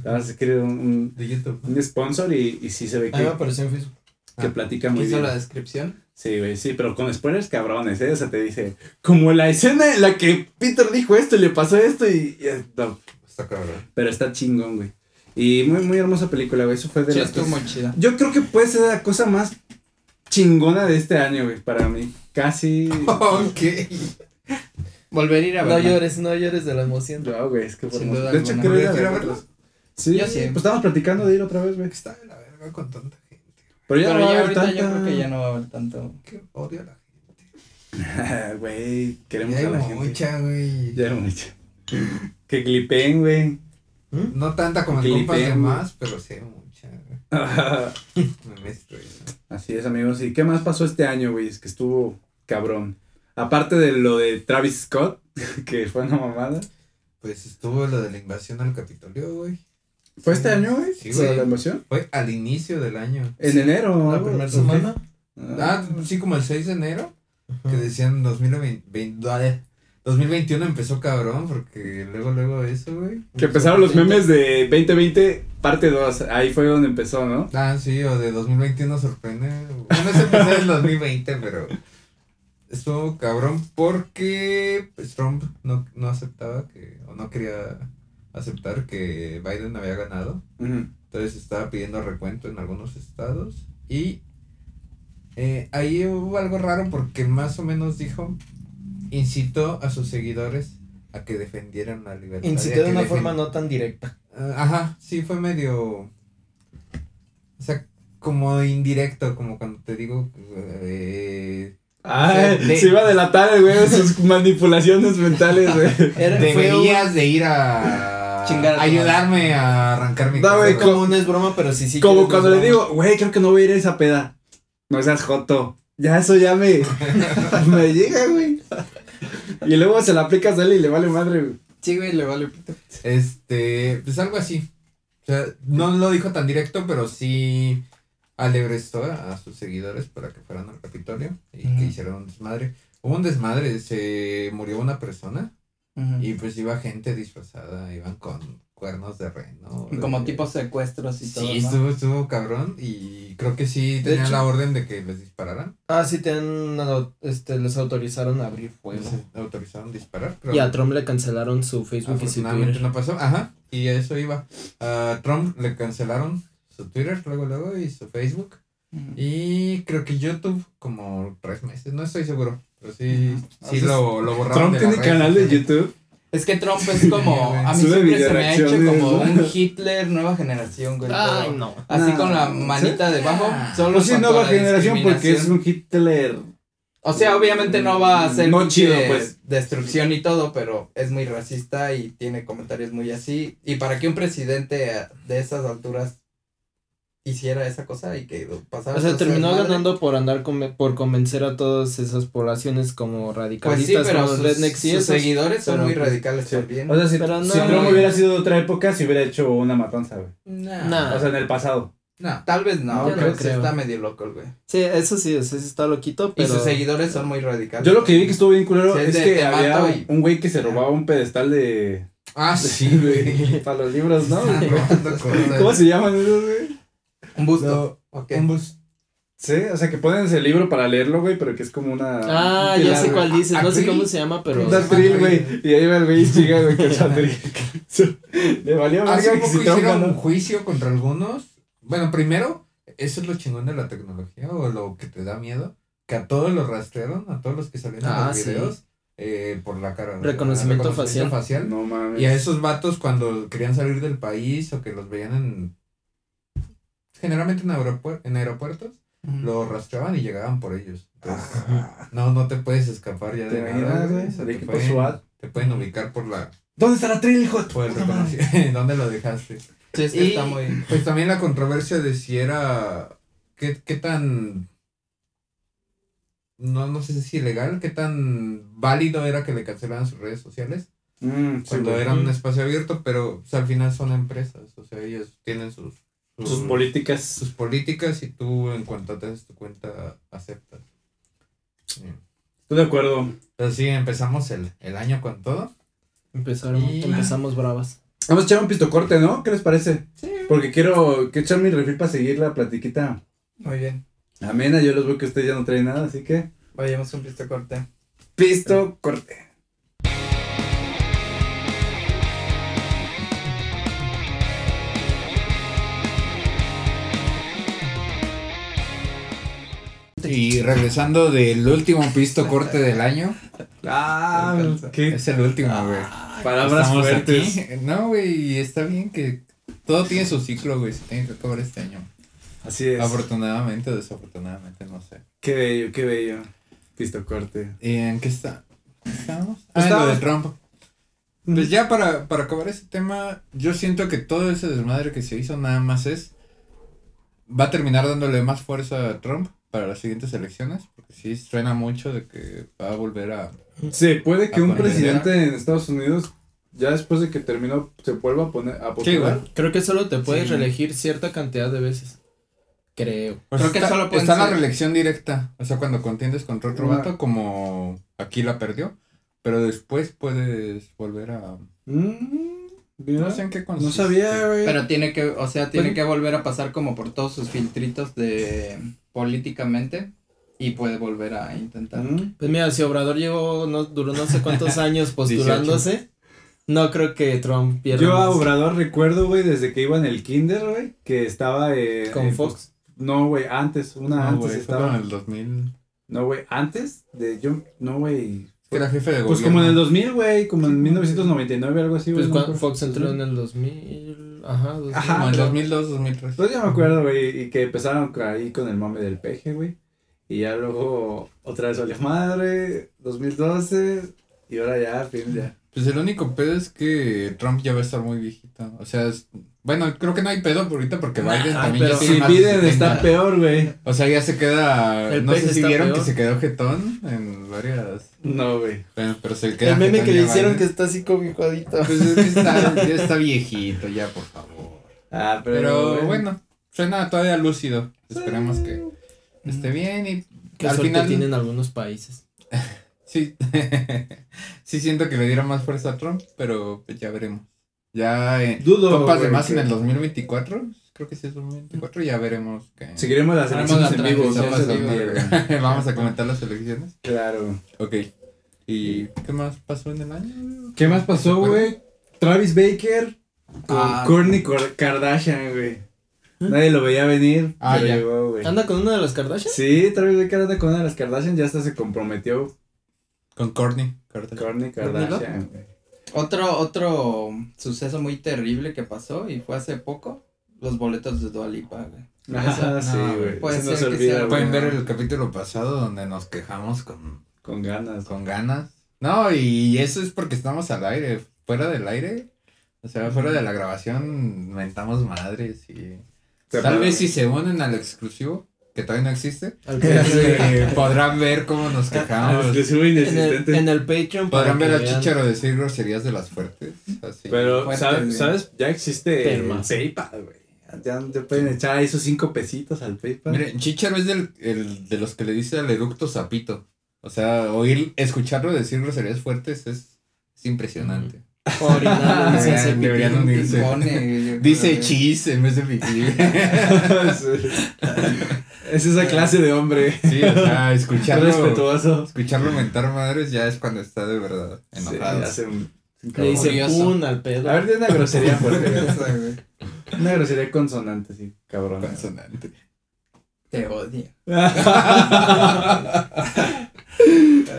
Ahora se quiere un, un, De YouTube. un sponsor y, y sí se ve A mí me que, apareció en Facebook. que Ah. platica muy Hizo bien. la descripción. Sí, güey, sí, pero con spoilers cabrones, ¿eh? O sea, te dice, como la escena en la que Peter dijo esto y le pasó esto y... y- no, Está cabrón. pero está chingón, güey. Y muy, muy hermosa película, güey. Eso fue de Sí, las cosas- muy chida. Yo creo que puede ser la cosa más chingona de este año, güey, para mí. Casi... ok. Volver a ir a No verla. llores, no llores de la emoción. No, güey, es que Sin duda De hecho, quiero ir a ¿Quieres ir a verla. Sí, Yo. Pues estábamos platicando de ir otra vez, güey. Está de la verga con tanta gente. Pero ya Pero no va ya a haber ahorita yo tanta... creo que ya no va a haber tanto. Que odio a la gente. Güey, queremos Ya a la hay gente. mucha, güey. Ya hay mucha. que clipen, güey. No tanta como el Que compas de más, pero sí hay mucha. güey. Me mezclo eso. Así es, amigos. ¿Y qué más pasó este año, güey? Es que estuvo cabrón. Aparte de lo de Travis Scott, que fue una mamada. Pues estuvo lo de la invasión al Capitolio, güey. ¿Fue este año, güey? Sí, ¿Lo de güey. la invasión? Fue al inicio del año. En enero. La primera ¿o qué? semana. Ah, sí, como el 6 de enero. Que decían 2020, vein- ah, 2021 empezó cabrón, porque luego, luego eso, güey. Que empezaron los memes de 2020, parte 2. Ahí fue donde empezó, ¿no? Ah, sí, o de 2021 sorprende. Bueno, ese empezó en el 2020, pero estuvo cabrón porque pues, Trump no, no aceptaba que, o no quería aceptar que Biden había ganado. Entonces estaba pidiendo recuento en algunos estados y eh, ahí hubo algo raro porque más o menos dijo, incitó a sus seguidores a que defendieran la libertad. Incité de una forma no tan directa. Ah, Ajá, sí, fue medio. O sea, como indirecto, como cuando te digo. Eh, de- se iba a delatar, güey, sus manipulaciones mentales, güey. Deberías de ir a. Chingar a tu ayudarme a arrancar mi No, güey, como no es broma, pero sí, sí. Como cuando le digo, güey, creo que no voy a ir a esa peda. No seas joto. Ya eso ya me, me llega, güey. Y luego se la aplicas a él y le vale madre, güey. Sí, güey, le vale pito. Este, pues algo así. O sea, no lo dijo tan directo, pero sí alebrestó a sus seguidores para que fueran al Capitolio y que hicieran un desmadre. Hubo un desmadre, se murió una persona Y pues iba gente disfrazada, iban con cuernos de reno. Como de- tipo secuestros y todo. Sí, ¿no? estuvo, estuvo cabrón y creo que sí De tenían hecho- la orden de que les dispararan. Ah, sí, te han, au- este, les autorizaron a abrir fuego. Les autorizaron disparar. creo. Y a Trump le cancelaron su Facebook y su Twitter. no pasó, ajá, y a eso iba. A Trump le cancelaron su Twitter luego, luego, y su Facebook. Y creo que YouTube como tres meses, no estoy seguro, pero sí, Ujú. sí O sea, lo, lo borraron Trump de tiene canal de. YouTube. Es que Trump es como. A mí Sube siempre se me ha hecho como un Hitler nueva generación, güey. Ay, pero no. Así No. con la manita debajo. Solo Pues sí, nueva generación porque es un Hitler. O sea, obviamente no va a No chido, pues. destrucción y todo, pero es muy racista y tiene comentarios muy así. Y para que un presidente de esas alturas hiciera esa cosa y que pasara O sea, terminó ganando por andar come- por convencer a todas esas poblaciones como Pues sí, radicalistas, pero como sus, rednecks y sus esos. seguidores son muy pues, radicales Sí. también. O sea, si, Pero no, si Trump hubiera sido de otra época, se hubiera hecho una matanza, güey. Nah. Nah. O sea, en el pasado. No, Tal vez no, No, creo no sí creo. está medio loco el güey. Sí, eso sí, ese sí está loquito, Y pero... sus seguidores son muy radicales. Yo lo que vi que estuvo bien culero es es de que había y- un güey que se robaba un pedestal de. Ah, sí, güey. para los libros, ¿no? ¿Cómo se llaman esos, güey? Un busto. No, un bus. Sí, o sea, que ponen ese libro para leerlo, güey, pero que es como una. Ah, ya sé cuál dices, no sé cómo se llama, pero... Un atril, güey. Y ahí va el güey y siga, güey, que es atril. Le valió más que si hicieron un juicio contra algunos. Bueno, primero, eso es lo chingón de la tecnología o lo que te da miedo. que a todos los rastrearon, a todos los que salieron en Ah, los sí. videos, eh, por la cara. Reconocimiento facial. No mames. Y a esos vatos cuando querían salir del país o que los veían en... Generalmente en, aeropuer- en aeropuertos, Ujú. los rastreaban y llegaban por ellos. Entonces, Ah, no, no te puedes escapar ya ¿Te de nada, güey. te pueden- SWAT. Te pueden ubicar por la... ¿Dónde está la trail, hijo? reconocimiento. ¿Dónde lo dejaste? Sí, es que Y, está muy. Pues también la controversia de si era. ¿Qué, qué tan. No, no sé si ilegal, qué tan válido era que le cancelaran sus redes sociales Mm, sí, cuando güey. era un espacio abierto, pero o sea, al final son empresas, o sea, ellos tienen sus, Sus políticas. sus políticas y tú en cuanto te des tu cuenta aceptas. Sí. Estoy de acuerdo. Pero sí, empezamos el, el año con todo. Empezaron, Y- empezamos bravas. Vamos a echar un pistocorte, ¿no? ¿Qué les parece? Sí. Porque quiero que echar mi refil para seguir la platiquita Muy bien. amena. Yo los veo que ustedes ya no traen nada, así que. Vayamos un pisto corte. Pisto corte. Y regresando del último pisto corte del año. Ah, qué Es el último, güey. palabras Estamos fuertes. aquí. No, güey, está bien que todo tiene su ciclo, güey. Se tiene que acabar este año. Así es. Afortunadamente o desafortunadamente, no sé. Qué bello, qué bello. Pisto corte. ¿Y en qué está? ¿Estamos? Ah, en Estábamos- lo de Trump. Pues ya para, para acabar ese tema, yo siento que todo ese desmadre que se hizo nada más es. Va a terminar dándole más fuerza a Trump para las siguientes elecciones. Porque sí suena mucho de que va a volver a. Sí, puede que un poner presidente en Estados Unidos, ya después de que terminó, se vuelva a poner a Sí, postular. Creo que solo te puedes Sí. reelegir cierta cantidad de veces. Creo. Pues Creo que está, solo pueden está la ser- reelección directa. O sea, cuando contiendes contra otro vato, como aquí la perdió. Pero después puedes volver a. Mm, mira, No sé en qué no consiste. sabía, güey. Pero tiene que, o sea, tiene Bueno. que volver a pasar como por todos sus filtritos de políticamente y puede volver a intentar. Mm. Pues mira, si Obrador llegó, no, duró no sé cuántos años postulándose, no creo que Trump pierda Yo a más. Obrador recuerdo, güey, desde que iba en el kinder, güey, que estaba eh, Con eh, Fox. pues, no, güey, antes, una No, antes güey, fue estaba. en el 2000. No, güey, antes de yo, no, güey. Que era jefe de Pues gobierno. como en el 2000, güey, como en 1999, algo así, güey. Pues cuando. Fox entró en el 2000, ajá, 2000. Ajá, Como en pero- 2002, 2003. Pues ya me acuerdo, güey, y que empezaron ahí con el mame del peje, güey. Y ya luego otra vez valió madre, 2012, y ahora ya, fin, ya. Pues el único pedo es que Trump ya va a estar muy viejito. O sea, es- bueno, creo que no hay pedo por ahorita porque Biden también pero ya tiene Si más de Biden 70. está peor, güey. O sea, ya se queda. El no sé si vieron peor. que se quedó jetón en varias. No, güey. Bueno, pero se queda El meme que le hicieron que está así cobijadito. Pues es que está, ya está viejito, ya, por favor. Ah, pero, Pero bueno, suena todavía lúcido. Esperemos que esté bien y Que al final. tienen algunos países. Sí. sí siento que le diera más fuerza a Trump, pero pues ya veremos. Ya eh, Dudo, compas de más en el 2024, creo que sí es 2024, ya veremos que Seguiremos las elecciones en vivo. Vamos a comentar las elecciones. Claro. Ok. ¿Y qué más pasó en el año? ¿Qué más pasó, güey? Travis Baker con Ah. Kourtney Kardashian, güey. Nadie lo veía venir, Ah, ya. llegó, güey. ¿Anda con una de las Kardashian? Sí, Travis Baker anda con una de las Kardashian, ya hasta se comprometió Con Courtney. Kardashian. Kardashian, güey. Otro, otro suceso muy terrible que pasó y fue hace poco, los boletos de Dua Lipa, güey. Ah, sí, no, güey. puede Eso no ser se que olvida, sea- güey. Pueden ver el capítulo pasado donde nos quejamos con, Con ganas. con ganas. No, y eso es porque estamos al aire. Fuera del aire, o sea, fuera de la grabación, mentamos madres y... Tal vez si se unen al exclusivo, que todavía no existe, eh, podrán ver cómo nos quejamos. en, el, en el Patreon. Podrán ver a. Chicharo decir groserías de las fuertes. Así. Pero, fuerte, ¿sabes? Ya existe Permas. PayPal, güey. Ya te pueden echar esos cinco pesitos al PayPal. Miren, Chicharo es del, el, de los que le dice al eructo zapito. O sea, oír, escucharlo decir groserías fuertes es, es impresionante. Original, dice deberían unirse. Chis en vez de pipí. es esa clase de hombre. Sí, o sea, escucharlo, Respetuoso. escucharlo mentar madres ya es cuando está de verdad enojado. Sí, hace un- un Le dice pun al pedo. A ver, di una grosería fuerte. Una grosería consonante, sí, cabrón. Consonante. Te odio.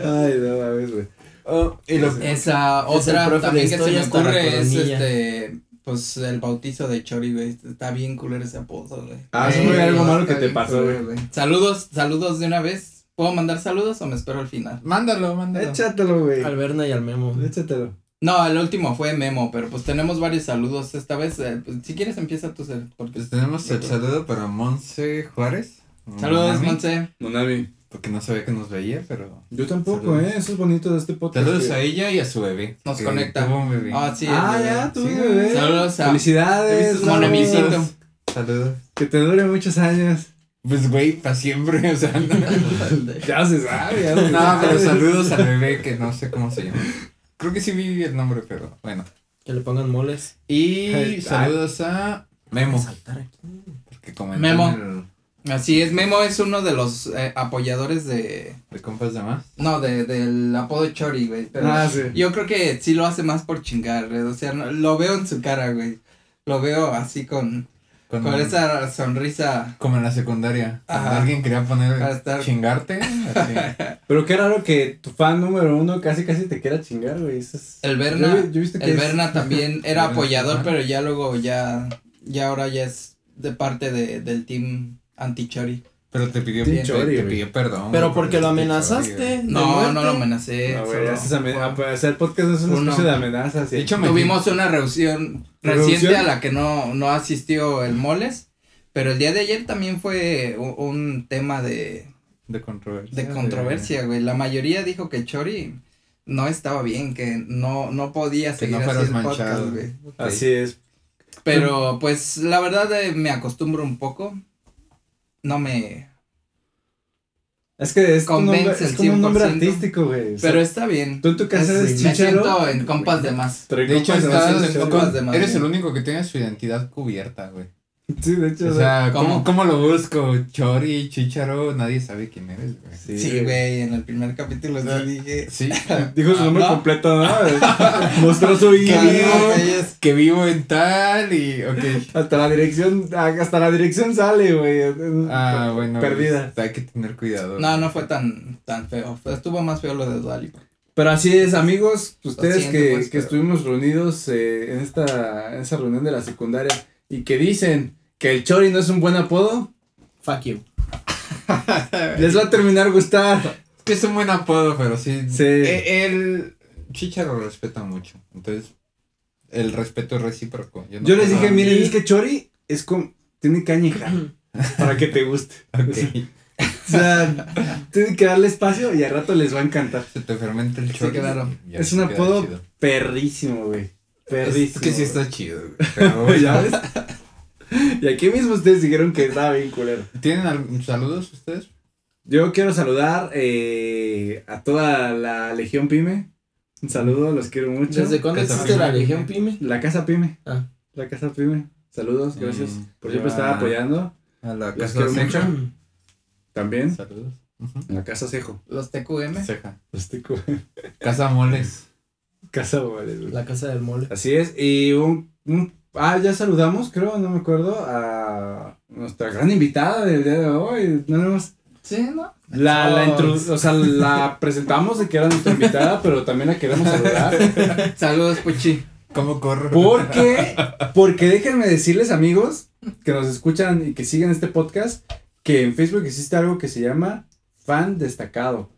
Ay, no mames, güey. Oh, y lo- Esa otra también que se me ocurre es este. Pues el bautizo de Chori, güey. Está bien culero ese apodo, güey. Ah, eso Eh, fue algo malo que te pasó, culero, Saludos, saludos de una vez. ¿Puedo mandar saludos o me espero al final? Mándalo, mándalo. Échatelo, güey. Al Berna y al Memo. Échatelo. No, el último fue Memo, pero pues tenemos varios saludos esta vez. eh, pues, si quieres empieza tú, porque Pues tenemos el saludo para Monse Juárez. Saludos, Monse. Monami. Porque no sabía que nos veía, pero. Yo tampoco, Saludos. eh. Eso es bonito de este podcast. Saludos que- a ella y a su bebé. Nos que conecta. tuvo un bebé. Ah, sí. Ah, bebé. ya, tú, Sí, bebé. Saludos a Felicidades. Monemicito. Saludos. Que te dure muchos años. Pues, güey, para siempre, o sea, no. Ya se sabe, ya se No, sabe. pero saludos al bebé que no sé cómo se llama. Creo que sí vi el nombre, pero bueno. Que le pongan moles. Y saludos a Memo. Saltar aquí. Porque comentó Memo. Así es, Memo es uno de los eh, apoyadores de. de compas de más. No, de, del apodo Chori, güey. Pero Ah, sí. yo creo que sí lo hace más por chingar, güey. O sea, no- lo veo en su cara, güey. Lo veo así con, Con, con esa sonrisa. Como en la secundaria. Ajá. alguien quería poner estar- chingarte. Así. Pero qué raro que tu fan número uno casi casi te quiera chingar, güey. Es- El Berna, Yo visto que el es- Berna también era apoyador, pero ya luego ya, ya ahora ya es de parte de, del team anti-Chori. Pero te pidió, te, Chori, te güey. pidió perdón. Pero porque lo amenazaste. Chori, güey. ¿De No, muerte? no lo amenacé. No, güey, ah, pues, hacer podcast es una especie de amenaza. sí. De hecho, Tuvimos una reunión reciente a la que no, no asistió el Moles, pero el día de ayer también fue un, tema de, de controversia. de controversia, güey. La mayoría dijo que Chori no estaba bien, que no, no podía Que seguir no así fueras el podcast, manchado. güey. Así es. Pero pues la verdad eh, me acostumbro un poco. No me... Es que es, tu Convence nombre, es el como un nombre 100%. artístico, güey. O sea, Pero está bien. tú en tu casa Es- eres me siento en compas de más. De hecho, estás- eres en compas de más. Eres el único que tiene su identidad cubierta, güey. Sí, de hecho. O sea, ¿cómo? ¿cómo, lo busco? Chori, Chicharo, nadie sabe quién eres, güey. Sí, güey, en el primer capítulo sí dije... Sí. Dijo su nombre Ah, ¿no? completo, ¿no? Mostró su ID. vivo, que vivo en tal y. Ok. Hasta la dirección, hasta la dirección sale, güey. Ah, bueno. Perdida. pues, hay que tener cuidado. No, no fue tan, tan feo. Estuvo más feo lo de Dualipa. Pero así es, amigos, ustedes siento, que, pues, que pero- estuvimos reunidos eh, en esta en esa reunión de la secundaria y que dicen que el Chori no es un buen apodo, Fuck you. les va a terminar gustar. Que es un buen apodo, pero sí. Sí. Eh, El Chicharo respeta mucho. Entonces, el respeto es recíproco. no Yo les dije, miren, es que Chori es como, tiene cañeja para que te guste. Ok. O sea, tiene que darle espacio y al rato les va a encantar. Se te fermenta el Sí, chori. claro. y ya Es un apodo chido. perrísimo, güey. Perrísimo. Es que sí está chido, güey. Pero, ¿Ya ves? Y aquí mismo ustedes dijeron que estaba bien culero. ¿Tienen algún- saludos ustedes? Yo quiero saludar eh, a toda la Legión Pyme. Un saludo, los quiero mucho. ¿Desde cuándo Casa existe Pyme. la Legión Pyme? La Casa Pyme. Ah. La Casa Pyme. Saludos, gracias Mm, por siempre estar apoyando. A la Los casa quiero mucho. También. Saludos. Ujú. La Casa Cejo. Los TQM. Ceja. Este cu- Casa Moles. Casa güey. La casa del mole. Así es. Y un, un- Ah, ya saludamos, creo, no me acuerdo, a nuestra gran invitada del día de hoy. No hemos- Sí, ¿no? La, la, introdu- o sea, la presentamos de que era nuestra invitada, pero también la queremos saludar. Saludos, Puchi. ¿Cómo corro? ¿Por qué? Porque déjenme decirles, amigos, que nos escuchan y que siguen este podcast, que en Facebook existe algo que se llama fan destacado.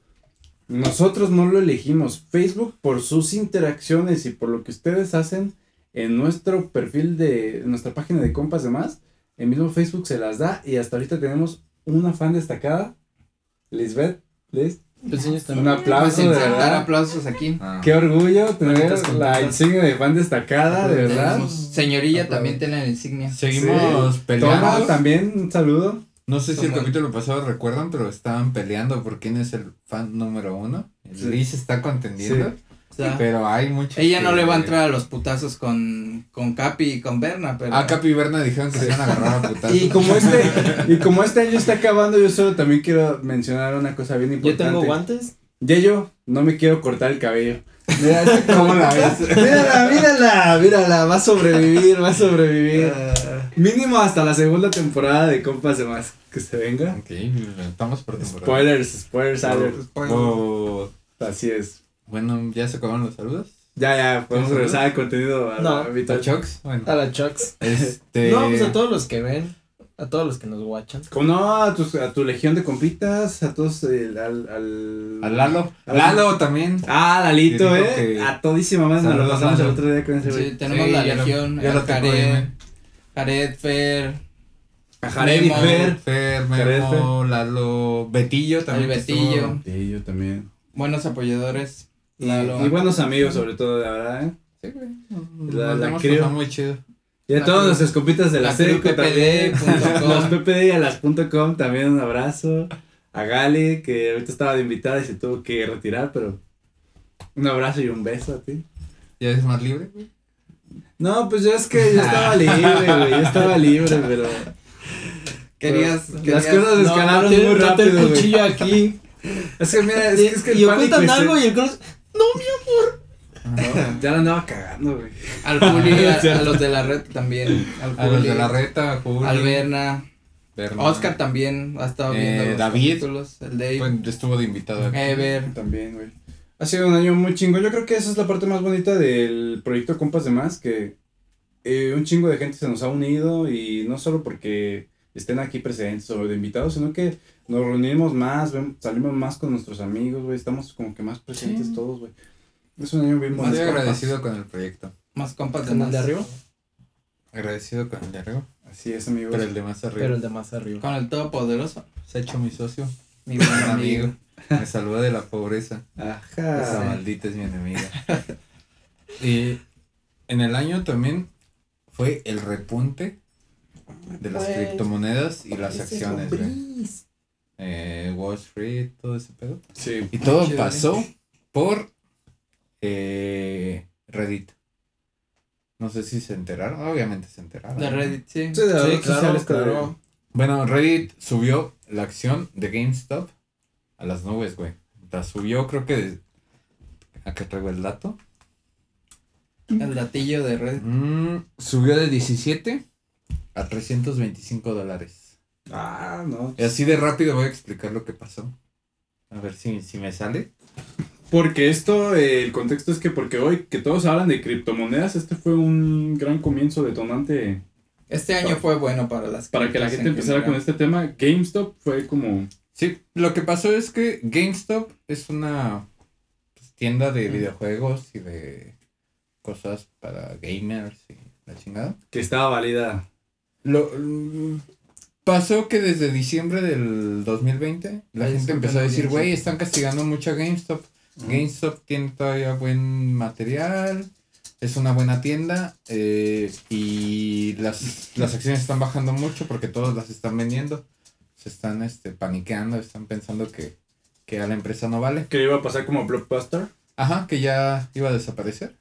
Nosotros no lo elegimos. Facebook, por sus interacciones y por lo que ustedes hacen en nuestro perfil de en nuestra página de compas de más, el mismo Facebook se las da y hasta ahorita tenemos una fan destacada, Lisbeth. Liz, sí, está un aplauso de verdad. aplausos aquí. Ah. Qué orgullo tener la contentas. insignia de fan destacada, de verdad. Señorilla también tiene la insignia. Seguimos Toma peleando. también un saludo. No sé si el capítulo pasado recuerdan, pero estaban peleando por quién es el fan número uno. Sí. Liz está contendiendo, O sea, pero hay mucho. ella no le va a entrar a los putazos con, con Capi y con Berna, pero. A Capi y Berna dijeron que se iban a agarrar a putazos. Y como este, y como este año está acabando, yo solo también quiero mencionar una cosa bien Yo importante. tengo guantes. Yayo, no me quiero cortar el cabello. Mira, ¿Cómo la ves? Mírala, mírala, mírala, va a sobrevivir, va a sobrevivir. Mínimo hasta la segunda temporada de Compas de Más. que se venga. Ok, estamos por temporada. Spoilers, spoilers, alert. Oh, Así es. bueno, ¿ya se acabaron los saludos? Ya, ya, podemos regresar al contenido a No. la. ¿Tachox? Bueno. A la Chucks. Este... No, pues a todos los que ven. A todos los que nos watchan. Como no, a, tus, a tu legión de compitas, a todos, el- al, al... A Lalo. Al- Lalo también. Ah, Lalito, eh. que- A todísima madre nos lo pasamos el otro día con ese Sí, tenemos Sí, la ya lo- Legión, ya lo tengo, Jared, dime. Jared, Fer, A Jared Memo. Fer. Fer, Memo, Lalo, Betillo también. El Betillo. yo también. buenos apoyadores. Y, Lalo. y buenos amigos, sobre todo, la verdad, eh. Sí, güey. La- la creo. pasado muy chido. Y a La todos nuestros compitas de la, la. PPD.com. Las PPD y a las punto .com también un abrazo. A Gali, que ahorita estaba de invitada y se tuvo que retirar, pero un abrazo y un beso a ti. ¿Ya es más libre, güey? No, pues yo es que yo estaba libre, güey. Yo estaba libre, pero. Querías, Las querías- cosas No, escalaron no muy no rápido, el güey. cuchillo aquí. Es que mira, es que, es que el y ocultan algo y el cross. Ya la andaba cagando, güey. Al Juli, a, los de la red también. Al A los Juli, de la reta, Juli. Al Berna. Berna. Oscar también ha estado Eh, viendo los David. capítulos, El Dave. Pues, estuvo de invitado aquí. Ever. También, güey. Ha sido un año muy chingo. Yo creo que esa es la parte más bonita del proyecto Compas de Más, que eh, un chingo de gente se nos ha unido y no solo porque estén aquí presentes o de invitados, sino que nos reunimos más, salimos más con nuestros amigos, güey. Estamos como que más presentes Sí. todos, güey. Es un año bien Más bonito. compas. agradecido con el proyecto. Más compas de ¿Con el más. de arriba? Agradecido con el de arriba. Así es, amigos. Pero el de más arriba. Pero el de más arriba. Con el todopoderoso. Se ha hecho mi socio. Mi buen amigo. Me salvó de la pobreza. Esa maldita es mi enemiga. y en el año también fue el repunte de las Pues, criptomonedas y las acciones, güey. Eh, Wall Street, todo ese pedo. Sí. Y todo Chévere. pasó por eh, Reddit. No sé si se enteraron, obviamente se enteraron. De Reddit, sí. Sí, de Sí, claro, claro. Bueno, Reddit subió la acción de GameStop a las nubes, güey. La subió, creo que. de- Acá traigo el dato. El datillo de Reddit. Mm, subió de 17 a 325 dólares. Ah, no. Y así de rápido voy a explicar lo que pasó. A ver si, si me sale. Porque esto, eh, el contexto es que porque hoy que todos hablan de criptomonedas, este fue un gran comienzo detonante Este año fue bueno para las para que la gente en empezara con este tema. GameStop fue como... Sí, lo que pasó es que GameStop es una pues, tienda de videojuegos y de cosas para gamers y la chingada. que estaba válida. Lo, mm, pasó que desde diciembre del 2020 la Ahí gente empezó a decir, güey, están castigando mucho a GameStop. GameStop tiene todavía buen material, es una buena tienda eh, y las, las acciones están bajando mucho porque todos las están vendiendo. Se están este, paniqueando, están pensando que, que a la empresa no vale. Que iba a pasar como Blockbuster. Ajá, que ya iba a desaparecer.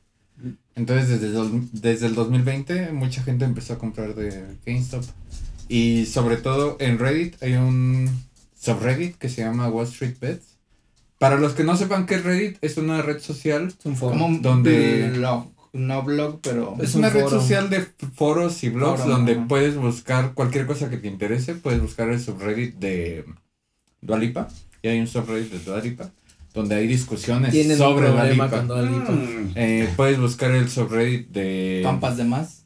Entonces desde el, dos- desde el 2020 mucha gente empezó a comprar de GameStop. Y sobre todo en Reddit hay un subreddit que se llama Wall Street Bets. Para los que no sepan qué es Reddit, es una red social. Es un Donde- no blog, pero Es un una red foro. social de foros y blogs Foro, donde ajá. puedes buscar cualquier cosa que te interese. Puedes buscar el subreddit de Dualipa. Y hay un subreddit de Dualipa donde hay discusiones sobre Dualipa. Mm. Eh, puedes buscar el subreddit de. pampas de más.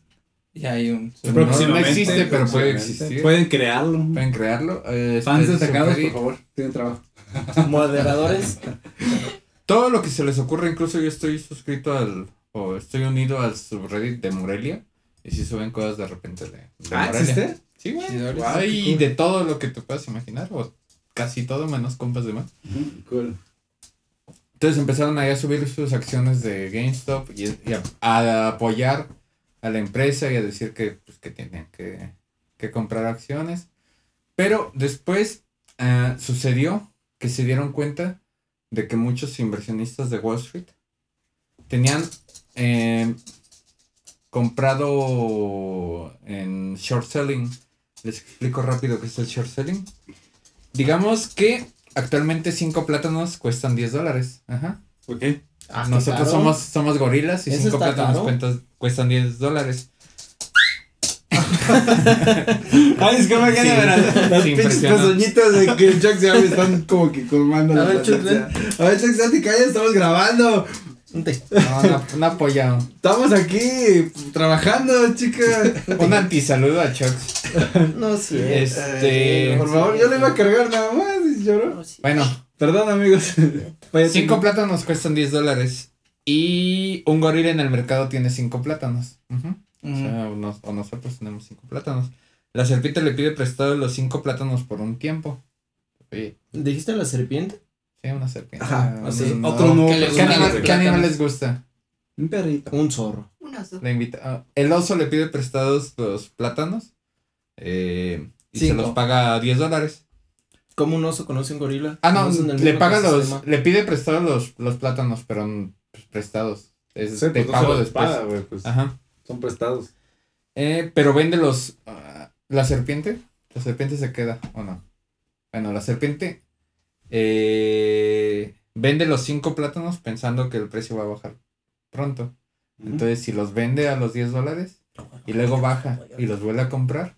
Y hay un No, Próximamente, no existe, pero puede existir. Pueden crearlo. Pueden crearlo. eh, está Fans destacados, por favor. Tienen trabajo. Moderadores. Todo lo que se les ocurre, incluso yo estoy suscrito al. O estoy unido al subreddit de Morelia. Y si suben cosas de repente de. de Ah, Morelia. ¿existe? Sí, güey. Seguidores. Hay cool. de todo lo que te puedas imaginar. O casi todo, menos compas de más. Cool. Entonces empezaron ahí a subir sus acciones de GameStop y, y a, a apoyar a la empresa y a decir que, pues, que tenían que, que comprar acciones. Pero después eh, sucedió que se dieron cuenta de que muchos inversionistas de Wall Street tenían eh, comprado en short selling. Les explico rápido qué es el short selling. Digamos que actualmente 5 plátanos cuestan 10 dólares. Ajá. Ok. Ah, Nosotros caro. somos, somos gorilas y ¿Eso 5 está plátanos cuentas- cuestan 10 dólares. Ay, es que me Sí. las pinches pezuñitas de que Chuck se me están como que colmando A la ver, Chuck. A ver, Chuck, ya te callas, estamos grabando. No, una, una apoya. Estamos aquí trabajando, chica. Un antisaludo a Chuck. No, sí. Este. Por favor, yo le iba a cargar nada más y lloró. No, sí. Bueno, Perdón, amigos. Cinco plátanos cuestan 10 dólares. Y un gorila en el mercado tiene cinco plátanos. O sea, unos- o nosotros tenemos cinco plátanos. La serpiente le pide prestado los cinco plátanos por un tiempo. Oye, ¿Dijiste la serpiente? Sí, una serpiente. Ajá, no. otro nuevo ¿Qué le ¿Qué gustan animal, qué animal les gusta? Un perrito. Un zorro. Un oso. Le invita, ah, el oso le pide prestados los plátanos. eh, y se los paga a 10 dólares. ¿Cómo un oso conoce un gorila? Ah, no, ¿Conocen el le paga los, le pide prestados los, los plátanos, pero mm, pues, prestados. Es, Sí, te pues, pago después. paga, pues, Ajá. Son prestados. Eh, pero vende los. ah, la serpiente. La serpiente se queda, ¿o no? Bueno, la serpiente. Eh, vende los cinco plátanos pensando que el precio va a bajar pronto. Entonces, si los vende a los 10 dólares y luego baja y los vuelve a comprar,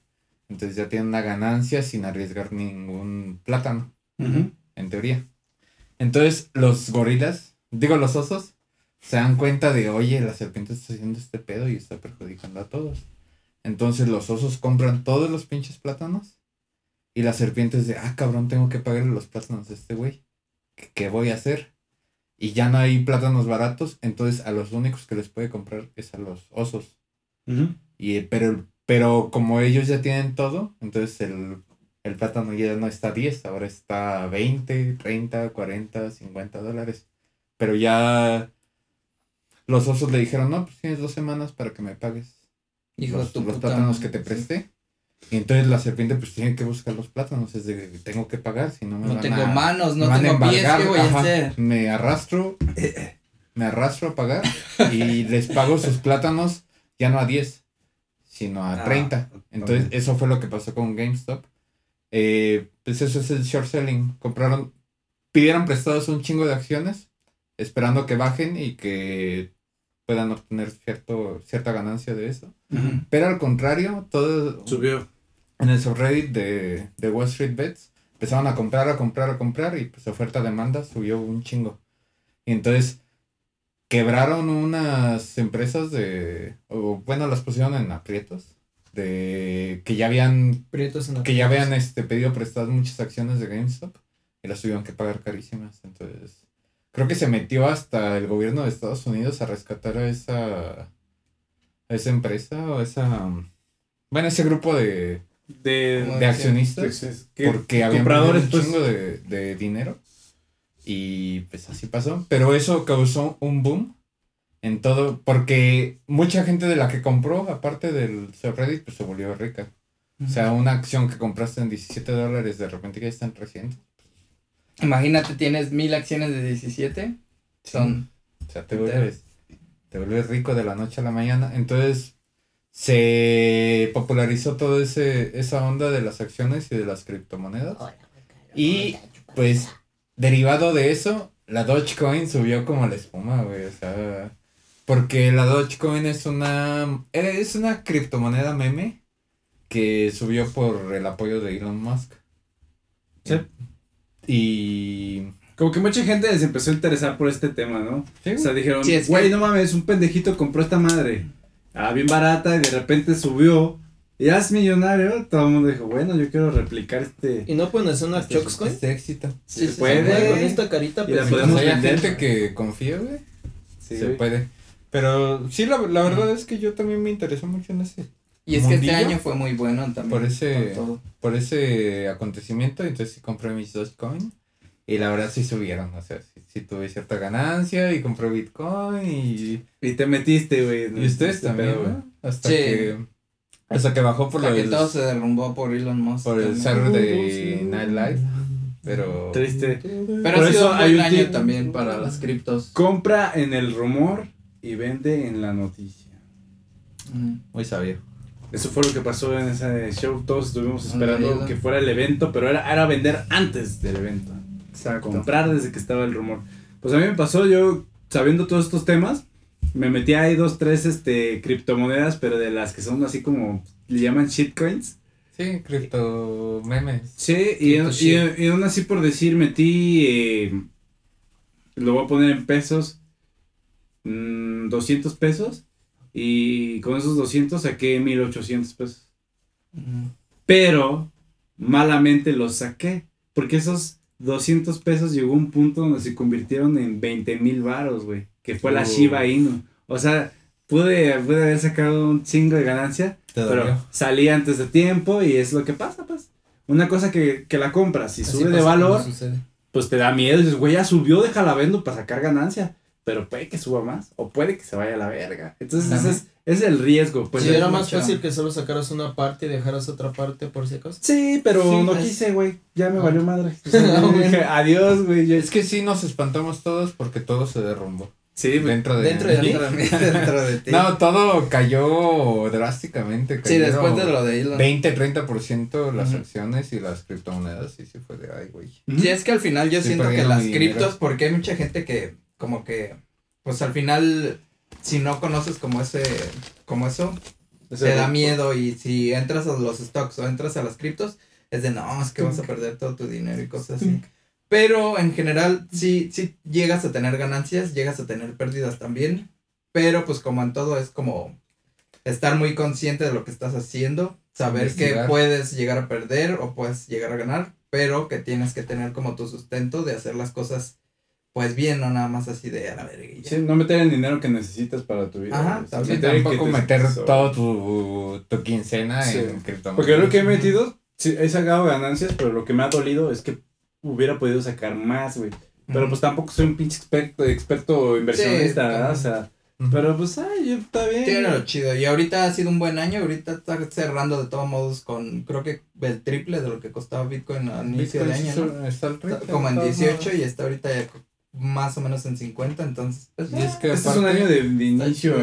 entonces ya tiene una ganancia sin arriesgar ningún plátano, en teoría. Entonces, los gorilas, digo, los osos, se dan cuenta de, oye, la serpiente está haciendo este pedo y está perjudicando a todos. Entonces, los osos compran todos los pinches plátanos y la serpiente de, ah, cabrón, tengo que pagarle los plátanos a este güey. ¿Qué, qué voy a hacer? Y ya no hay plátanos baratos, entonces a los únicos que les puede comprar es a los osos. Y, pero, pero como ellos ya tienen todo, entonces el, el plátano ya no está a 10, ahora está a 20, 30, 40, 50 dólares. Pero ya los osos le dijeron, no, pues tienes dos semanas para que me pagues Hijo de los, tu los puta plátanos que te presté. Y entonces la serpiente pues tiene que buscar los plátanos, es de, tengo que pagar, si no me No van tengo a- manos, me no van a tengo pies, ¿qué voy a ajá. hacer? Me arrastro, me arrastro a pagar y les pago sus plátanos ya no a 10, sino a Ah, 30. Entonces, ok. eso fue lo que pasó con GameStop. Eh, pues eso es el short selling. Compraron, pidieron prestados un chingo de acciones, esperando que bajen y que puedan obtener cierto, cierta ganancia de eso. Ujú. Pero al contrario, todo Subió. en el subreddit de, de Wall Street Bets empezaron a comprar, a comprar, a comprar y pues oferta-demanda subió un chingo. Y entonces quebraron unas empresas de, o bueno, las pusieron en aprietos, de que ya habían, que ya habían este, pedido prestadas muchas acciones de GameStop y las tuvieron que pagar carísimas. Entonces, creo que se metió hasta el gobierno de Estados Unidos a rescatar a esa, a esa empresa o esa, bueno, ese grupo de, De, accionistas. pues, es que porque habían compradores, un pues. chingo de, de dinero y pues así pasó. Pero eso causó un boom en todo porque mucha gente de la que compró aparte del subreddit pues se volvió rica. O sea una acción que compraste en 17 dólares de repente ya está en 300 Imagínate, tienes mil acciones de 17. Son. o sea te vuelves te vuelves rico de la noche a la mañana entonces se popularizó toda ese esa onda de las acciones y de las criptomonedas Y, pues, derivado de eso, la Dogecoin subió como la espuma, güey. O sea, porque la Dogecoin es una, es una criptomoneda meme que subió por el apoyo de Elon Musk. Sí. Y... Como que mucha gente se empezó a interesar por este tema, ¿no? Sí, O sea, dijeron, Sí, güey, que- no mames, un pendejito compró esta madre. Ah, bien barata y de repente subió. Y ya es millonario. Todo el mundo dijo, bueno, yo quiero replicar este. ¿Y no pueden hacer una este, Chuckscoin? este éxito. Sí, Se sí, puede. se Con esta carita, pues, podemos Pues hay vender. gente que confía, güey. Sí, se güey. puede. Pero sí, la, la verdad es que yo también me interesó mucho en ese Y es que este Mundillo. año fue muy bueno también. Por ese- por ese acontecimiento, entonces sí compré mis Dogecoin y la verdad sí subieron, o sea, sí, sí tuve cierta ganancia y compré Bitcoin y, Y te metiste, güey. en y ustedes este también, pedo, ¿no? Hasta Sí. que hasta que bajó por, lo que todo se derrumbó por Elon Musk. por el también. Saturday Night Live, pero Triste. Pero Por ha sido eso un hay buen un año también para las criptos. Compra en el rumor y vende en la noticia. Mm. muy sabio. Eso fue lo que pasó en ese show. Todos estuvimos esperando que fuera el evento, pero era, era vender antes del evento. Exacto. Comprar desde que estaba el rumor. Pues a mí me pasó, yo sabiendo todos estos temas, me metí ahí dos, tres este, criptomonedas, pero de las que son así como le llaman shitcoins. Sí, cripto memes. Sí, y, Cripto y, y aún así por decir, metí, eh, lo voy a poner en pesos, mm, 200 pesos, y con esos 200 saqué 1800 pesos. Pero malamente los saqué, porque esos 200 pesos llegó a un punto donde se convirtieron en 20 mil varos, güey, que fue la Uh. Shiba Inu. O sea, pude, pude haber sacado un chingo de ganancia, pero salí antes de tiempo y es lo que pasa, pues. Una cosa que, que la compras, si Así sube de valor, pues te da miedo. Dices, güey, ya subió, déjala vendo para sacar ganancia. Pero puede que suba más o puede que se vaya a la verga. Entonces, ese es, ese es el riesgo. Pues, sí, era más fácil que solo sacaras una parte y dejaras otra parte por si acaso. Sí, pero Sí, no es- quise, güey. Ya me Ah. valió madre. Dije, adiós, güey. yo- Es que sí nos espantamos todos porque todo se derrumbó. Sí, güey. Dentro de Dentro de ti. Dentro de mí, dentro de ti. No, todo cayó drásticamente. sí, después de lo de Elon. 20-30% las Ujú. acciones y las criptomonedas. Y sí fue de, ay, güey. Y es que al final yo siento que las criptos, porque hay mucha gente que como que, pues al final, si no conoces como ese, como eso, Ese te da miedo y si entras a los stocks o entras a las criptos, es de no, es que vas a perder todo tu dinero y cosas así. Pero en general, sí, sí llegas a tener ganancias, llegas a tener pérdidas también, pero pues como en todo es como estar muy consciente de lo que estás haciendo, saber que puedes llegar a perder o puedes llegar a ganar, pero que tienes que tener como tu sustento de hacer las cosas pues bien, no nada más así de a la verga. Sí, no meter el dinero que necesitas para tu vida. Ajá, también. Sí, el tampoco te- meter so- todo tu, tu quincena Sí. en criptomonedas. Porque lo que he metido, sí, he sacado ganancias, pero lo que me ha dolido es que hubiera podido sacar más, güey. Pero pues tampoco soy un pinche experto, experto inversionista, Sí, ¿verdad? O sea, pero pues, ay, yo está bien. Tiene lo chido. Y ahorita ha sido un buen año. Ahorita está cerrando de todos modos con creo que el triple de lo que costaba Bitcoin al inicio de Bitcoin año. ¿no? está Está triple, como en de todos 18 modos. y está ahorita ya más o menos en 50. Entonces, pues, Y es que Este es un aparte- año de, de inicio.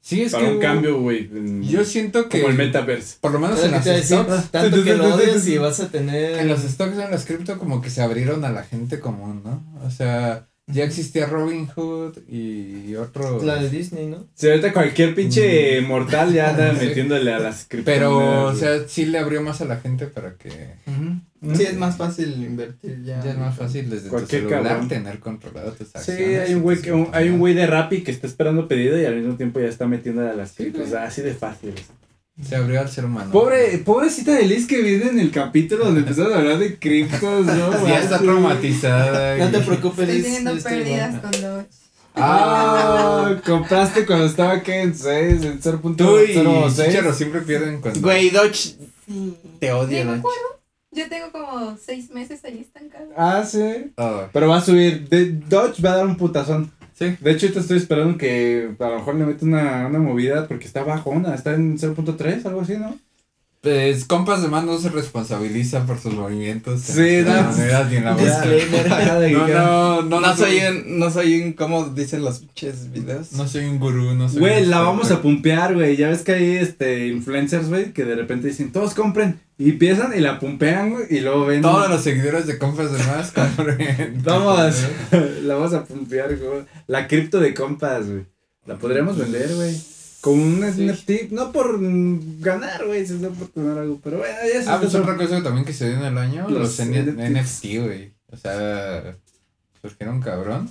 Sí, es para que un cambio, güey. Yo siento que Como el metaverse. por lo menos en las stocks, tanto que lo odias y vas a tener. en los stocks en las cripto como que se abrieron a la gente común, ¿no? O sea, ya existía Robinhood y otro La de Disney, ¿no? Si ahorita cualquier pinche mortal ya anda Sí. metiéndole a las pero o sea, sí le abrió más a la gente para que sí, es más fácil invertir ya. ya es más fácil desde Cualquier tu celular cabrón. tener controlado tus Sí, acciones. hay un güey que un- hay un güey de Rappi que está esperando pedido y al mismo tiempo ya está metiendo a las Sí, criptos. O sea, así de fácil. Se abrió al ser humano. Pobre, pobrecita de Liz que viene en el capítulo donde empezamos a hablar de criptos, ¿no? ya está traumatizada. No te preocupes, Estoy teniendo pérdidas con Dodge. Ah, compraste cuando estaba aquí en 6, en Tú y 0.06. Chicharo siempre pierden cuando. Güey, Dodge Sí. te odio, acuerdo. Yo tengo como seis meses ahí estancado. Ah, sí. Ah, Pero va a subir. De Dodge va a dar un putazón. Sí. De hecho, ahorita estoy esperando que a lo mejor le mete una, una movida porque está bajona. Está en 0.3, algo así, ¿no? Pues compas de más no se responsabiliza por sus movimientos. Sí, en no. las monedas ni en la. No, no, no, No, soy un, no soy un, ¿cómo dicen los pinches videos? No soy un gurú, no soy Güey, la vamos a pumpear, güey. Ya ves que hay este influencers, güey, que de repente dicen, todos compren. Y empiezan y la pumpean, güey, y luego ven. Todos los seguidores de compas de más compren. Vamos, la vamos a pumpear, güey. La cripto de compas, güey. La podríamos vender, güey. Con un Sí. NFT, no por ganar, güey, sino por tener algo. Pero bueno, ya se Ah, pues otra cosa también que se dio en el año, Los. NFT, güey. O sea, surgieron cabrón.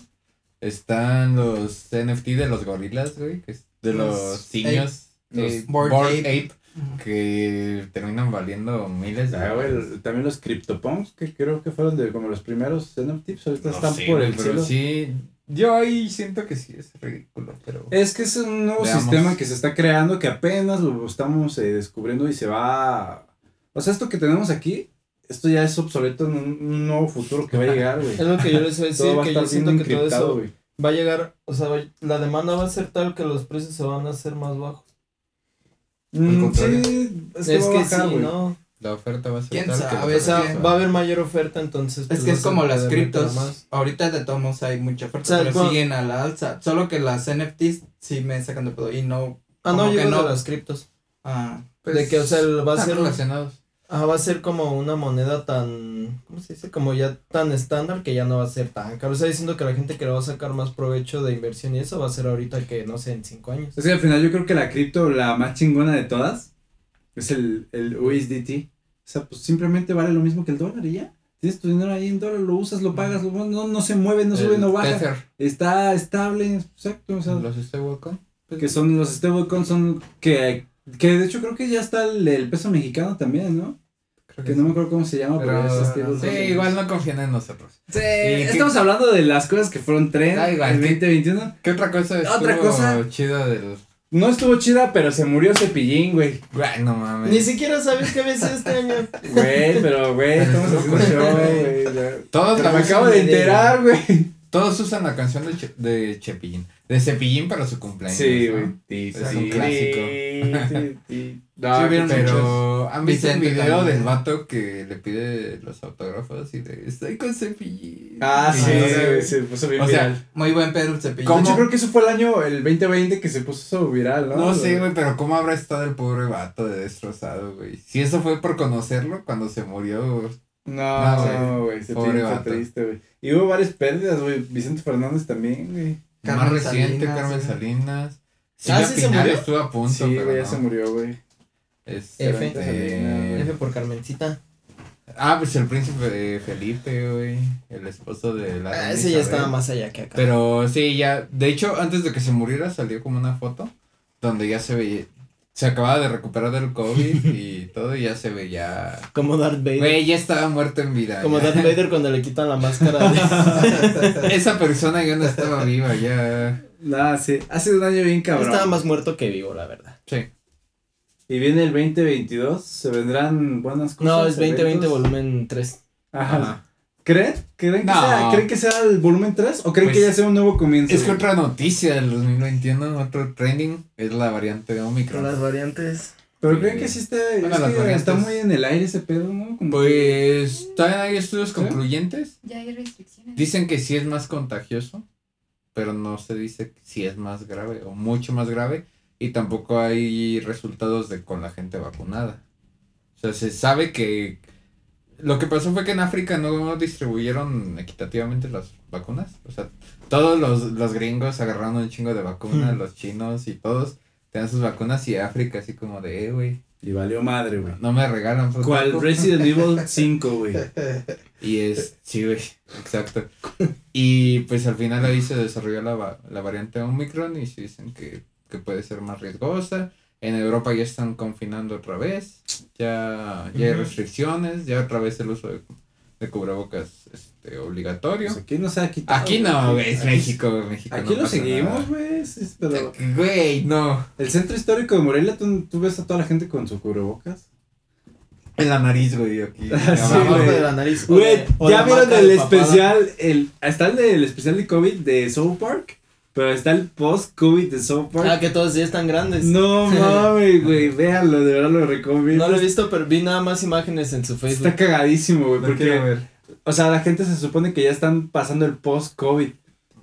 Están los NFT de los gorilas, güey, que es de Los los simios. los eh, Bored Bored Ape. Ape, que terminan valiendo miles de Ah, güey, también los CryptoPunks, que creo que fueron de como los primeros NFTs, ahorita No están sé, por el pero cielo. sí, yo ahí siento que sí es ridículo, pero... Es que es un nuevo Veamos. sistema que se está creando, que apenas lo estamos eh, descubriendo y se va... O sea, esto que tenemos aquí, esto ya es obsoleto en un, un nuevo futuro que va a llegar, güey. Es lo que yo les voy a decir, que yo siento que todo eso va a llegar, o sea, va- la demanda va a ser tal que los precios se van a hacer más bajos. Mm, sí, es Es, que, va a que bajar, sí. ¿no? La oferta va a ser ¿Quién tal que sabe? O sea, precios va a haber mayor oferta, entonces. Es pues, que es como las criptos. Ahorita de todos modos hay mucha oferta, O sea, pero bueno- siguen a la alza. Solo que las NFTs sí me sacan de pedo y no. Ah, no, como yo que no. de las criptos. Ah, de que, o sea, va a están ser, relacionados. ajá, va a ser como una moneda tan, ¿cómo se dice? Como ya tan estándar que ya no va a ser tan caro. Está diciendo que la gente que le va a sacar más provecho de inversión y eso va a ser ahorita que, no sé, en cinco años. Es que al final yo creo que la cripto, la más chingona de todas, Es el, el USDT. O sea, pues simplemente vale lo mismo que el dólar y ya. Tienes tu dinero ahí en dólar, lo usas, lo pagas, lo- no, no se mueve, no sube, no baja. Tether, Está estable, exacto. O sea, los stablecoin. que son los stablecoins, son que, que de hecho creo que ya está el, el peso mexicano también, ¿no? Creo Que que no me acuerdo cómo se llama, pero, Pero, es stablecoin. sí, igual no confían en nosotros. Sí, ¿Y estamos hablando de las cosas que fueron tren Da igual, en ¿qué? 2021. ¿Qué otra cosa estuvo Otra cosa. chida del... No estuvo chida, pero se murió Cepillín, güey. Güey, no mames. Ni siquiera sabes qué había sido este año. Güey, pero güey, estamos haciendo show, güey. Todos, Pero la me acabo de enterar, güey. todos usan la canción de, Che- de Chepillín. De Cepillín para su cumpleaños. Sí, ¿no? güey. Sí, Es sí, un clásico. sí, sí. No, Sí, qué muchos. Pero han visto el video también. del vato que le pide los autógrafos y de estoy con Cepillín. Ah, sí, güey, se puso bien O sea, viral. Muy buen pedo el ¿cómo? hecho, creo que eso fue el año, el 2020, que se puso viral, ¿no? No sé, güey, pero cómo habrá estado el pobre vato de destrozado, güey. Si eso fue por conocerlo cuando se murió. No, No, güey. no, se Pobre vato. triste, güey. Y hubo varias pérdidas, güey. Vicente Fernández también, güey. Carmen más reciente, Salinas, Carmen güey. Salinas. Ah, Silvia ¿sí se murió? estuvo a punto, Sí, pero güey, ya no. se murió, güey. Este, F. eh, F por Carmencita. Ah, pues el príncipe Felipe, güey. El esposo de la. Ah, ese ya estaba más allá que acá. Pero sí, ya. De hecho, antes de que se muriera salió como una foto donde ya se veía. Se acababa de recuperar del COVID y todo, y ya se veía. Como Darth Vader. Güey, ya estaba muerto en vida. Como ya. Darth Vader cuando le quitan la máscara. de- Esa persona ya no estaba viva, ya. Nah, sí. Ha sido un año bien cabrón. Estaba más muerto que vivo, la verdad. Sí. Y viene el 2022. Se vendrán buenas cosas. No, es 2020 eventos. volumen 3. Ajá. Ajá. ¿Creen? ¿Creen que, No. sea, ¿Creen que sea el volumen 3? ¿O creen Pues, que ya sea un nuevo comienzo? Es que otra noticia del 2021, otro trending, es la variante de Omicron. variantes. Pero Sí. creen que sí está, Bueno, es las que variantes. está muy en el aire ese pedo, ¿no? Como que- Pues, todavía hay estudios ¿Sí? concluyentes. Ya hay restricciones. Dicen que sí es más contagioso, pero no se dice si es más grave o mucho más grave. Y tampoco hay resultados de con la gente vacunada. O sea, se sabe que lo que pasó fue que en África no distribuyeron equitativamente las vacunas. O sea, todos los, los gringos agarraron un chingo de vacunas, Hmm. los chinos y todos tenían sus vacunas y África así como de, eh, güey, Y valió madre, güey. no me regalan. pues, ¿Cuál? taco". Resident Evil 5, güey. Y es, sí, güey, exacto. Y pues al final ahí se desarrolló la, la variante Omicron y se dicen que, que puede ser más riesgosa. En Europa ya están confinando otra vez, ya, ya hay restricciones, ya otra vez el uso de, de cubrebocas este, obligatorio. Pues aquí no se ha quitado. Aquí no, güey, es México, México. Aquí no lo pasa seguimos, güey. pero Güey, no. el centro histórico de Morelia, ¿tú, tú ves a toda la gente con su cubrebocas. En la nariz, güey, aquí. Sí, Abajo güey. de la nariz. Güey, ya vieron el papada. especial, el, está el del especial de COVID de South Park, pero está el post-COVID de South Park. Ah, que todos ya están grandes. No mames, güey, véanlo, de verdad lo recomiendo. No lo he visto, pero vi nada más imágenes en su Facebook. Está cagadísimo, güey, porque, ver. o sea, la gente se supone que ya están pasando el post-COVID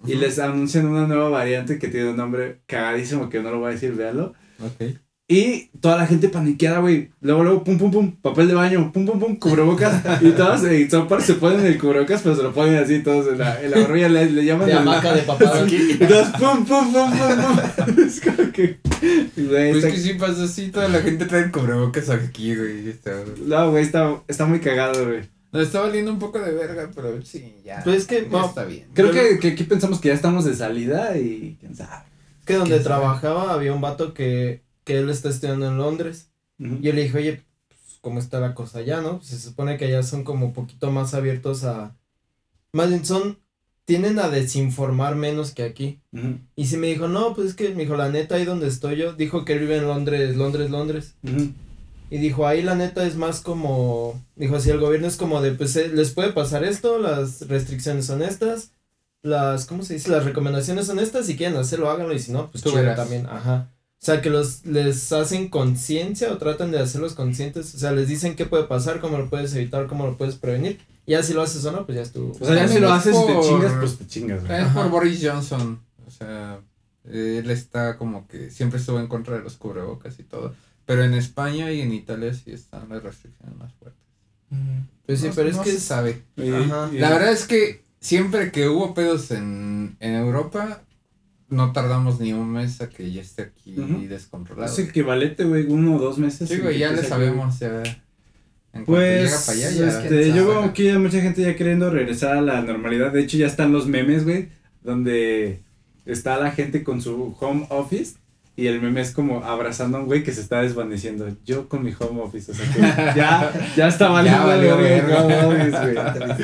y les anuncian una nueva variante que tiene un nombre cagadísimo que no lo voy a decir, véanlo. Ok. Y toda la gente paniqueada, güey. Luego, luego, pum, pum, pum, papel de baño, pum, pum, pum, cubrebocas. y todos en South Park se ponen el cubrebocas, pero se lo ponen así todos en la, en la barbilla, le, le llaman De hamaca de papada. Y todos, pum, pum, pum, pum, pum. es como que, güey, Pues está- que sí pasa así, toda la gente trae el cubrebocas aquí, güey. Está, No, güey, está, está muy cagado, güey. nos está valiendo un poco de verga, pero sí, ya. Pues es que, no, está bien. Creo que, que aquí pensamos que ya estamos de salida y quién sabe. que donde trabajaba había un vato que, que él está estudiando en Londres. Ujú. Y yo le dije, oye, pues, ¿cómo está la cosa allá, no? Pues, se supone que allá son como un poquito más abiertos a... Más bien son... Tienden a desinformar menos que aquí. Y sí me dijo, no, pues es que, me dijo, la neta, ahí donde estoy yo, dijo que él vive en Londres, Londres, Londres. Y dijo, ahí la neta es más como, dijo, si el gobierno es como de, pues eh, les puede pasar esto, las restricciones son estas, las, ¿cómo se dice? Las recomendaciones son estas, si quieren hacerlo, háganlo, y si no, pues Tú chido verás. también, ajá. O sea, que los, les hacen conciencia o tratan de hacerlos conscientes, o sea, les dicen qué puede pasar, cómo lo puedes evitar, cómo lo puedes prevenir, y ya si lo haces o no, pues ya estuvo. O sea, ya si lo es haces y te por- chingas, pues te chingas. Es por. Boris Johnson. O sea, él está como que siempre estuvo en contra de los cubrebocas y todo. Pero en España y en Italia sí están las restricciones más fuertes. Pues sí, No- pero es no que se sabe. Y- Ajá. La verdad es que siempre que hubo pedos en, en Europa, no tardamos ni un mes a que ya esté aquí Ujú. descontrolado. Es equivalente, güey, uno o dos meses. Sí, güey, ya le sabemos, ya. En Pues, para allá, ya. este, yo veo que ya mucha gente ya queriendo regresar a la normalidad. De hecho, ya están los memes, güey, donde está la gente con su home office y el meme es como abrazando a un güey que se está desvaneciendo. Yo con mi home office, o sea que ya, ya está valiendo valió verga el verga. home office,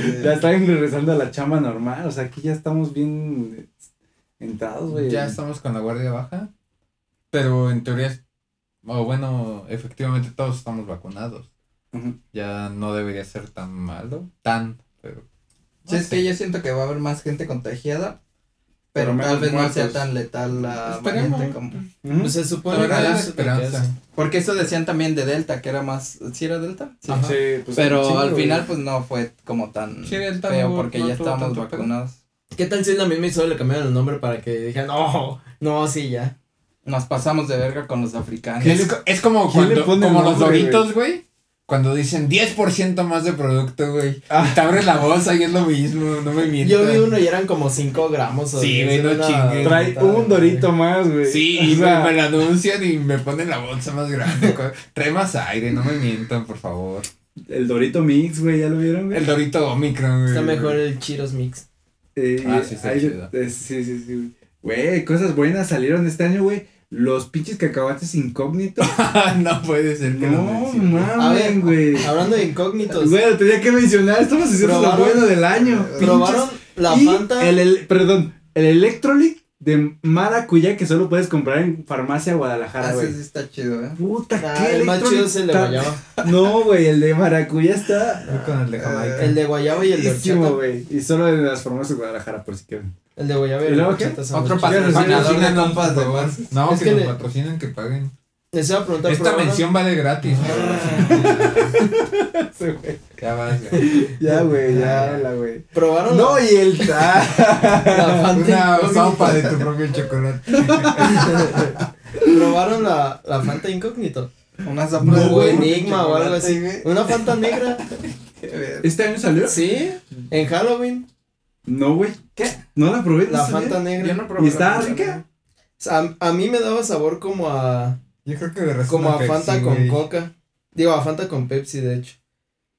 güey. Ya están regresando a la chamba normal, o sea, aquí ya estamos bien entrados, güey. Ya estamos con la guardia baja. Pero en teoría, o bueno, efectivamente todos estamos vacunados. Ya no debería ser tan malo. Tan, pero. Sí, es que yo siento que va a haber más gente contagiada, pero, Pero tal vez no sea tan letal la variante como... Pues se supone que esperanza. Porque eso decían también de Delta, que era más... ¿Sí era Delta? Sí. Pues, Pero al final pues no fue como tan Sí, Delta feo no- porque no ya estábamos pedo. ¿Qué tal si es la misma y solo le cambiaron el nombre para que dijeran, no, no, sí, ya? Nos pasamos de verga con los africanos. Es, es como ¿Quién le cuando, como los doritos, güey. Cuando dicen 10% más de producto, güey. Ah. Y te abres la bolsa y es lo mismo, no me mientas. Yo vi uno y eran como 5 gramos o Sí, 10, güey, no chingues. Trae un dorito más, güey. Sí, O y sea, me, me lo anuncian y me ponen la bolsa más grande. Trae más aire, no me mientan, por favor. El Dorito Mix, güey, ¿ya lo vieron, güey? El Dorito Omicron, güey. Está mejor el Chiros Mix. Eh, Ah, sí, está chido. eh, sí, sí, sí. Güey, cosas buenas salieron este año, güey. Los pinches cacahuates incógnitos. no puede ser que no ver, mames, güey. Hablando de incógnitos, Güey, lo tenía que mencionar. Estamos haciendo lo bueno del año. probaron la y Fanta. El, el- perdón, el Electrolyte de maracuyá que solo puedes comprar en farmacia Guadalajara, Ah, güey. sí, sí está chido, ¿eh? Puta, Ah, qué el más chido es el de guayaba. No, güey, el de maracuyá está. Yo con el de Jamaica. El de guayaba y el de horchata. güey. Y solo en las farmacias de Guadalajara, por si quieren. El de guayaba y ¿Y el de luego qué? horchata Otro patrocinador de Patrocinan compas de. No, que, nos patrocinen, que paguen. Les iba a preguntar, Esta mención vale gratis. Sí, güey. ya vas, güey. Ya, güey, ya, la güey. ¿Probaron No, la, y el. Ah, la Fanta Una sopa de tu propio chocolate. ¿Probaron la, la Fanta incógnito? Una sopa No, de huevo, Enigma o algo así. Una Fanta negra. ¿Este año salió? Sí, en Halloween. No, güey. ¿Qué? No la probé. La. Fanta negra. Yo no probé ¿Y está rica? O a, a mí me daba sabor como a Yo creo que de razón como a Pepsi, Fanta con güey. Coca. Digo, a Fanta con Pepsi, de hecho.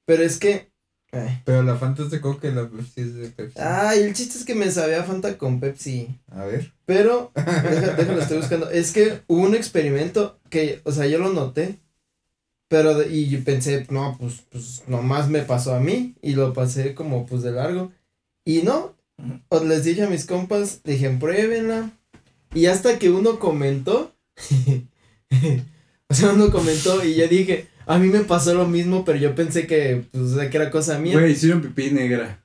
Pero es que ay, Pero la Fanta es de Coca y la Pepsi es de Pepsi. ay, el chiste es que me sabía Fanta con Pepsi. A ver. Pero deja- déjalo estoy buscando. Es que hubo un experimento que, o sea, yo lo noté. Pero de- y yo pensé, no, pues pues nomás me pasó a mí y lo pasé como pues de largo. Y no, o les dije a mis compas, dije, pruébenla. Y hasta que uno comentó, o sea, uno comentó y yo dije, a mí me pasó lo mismo, pero yo pensé que, pues, o sea, que era cosa mía. Güey, hicieron pipí negra.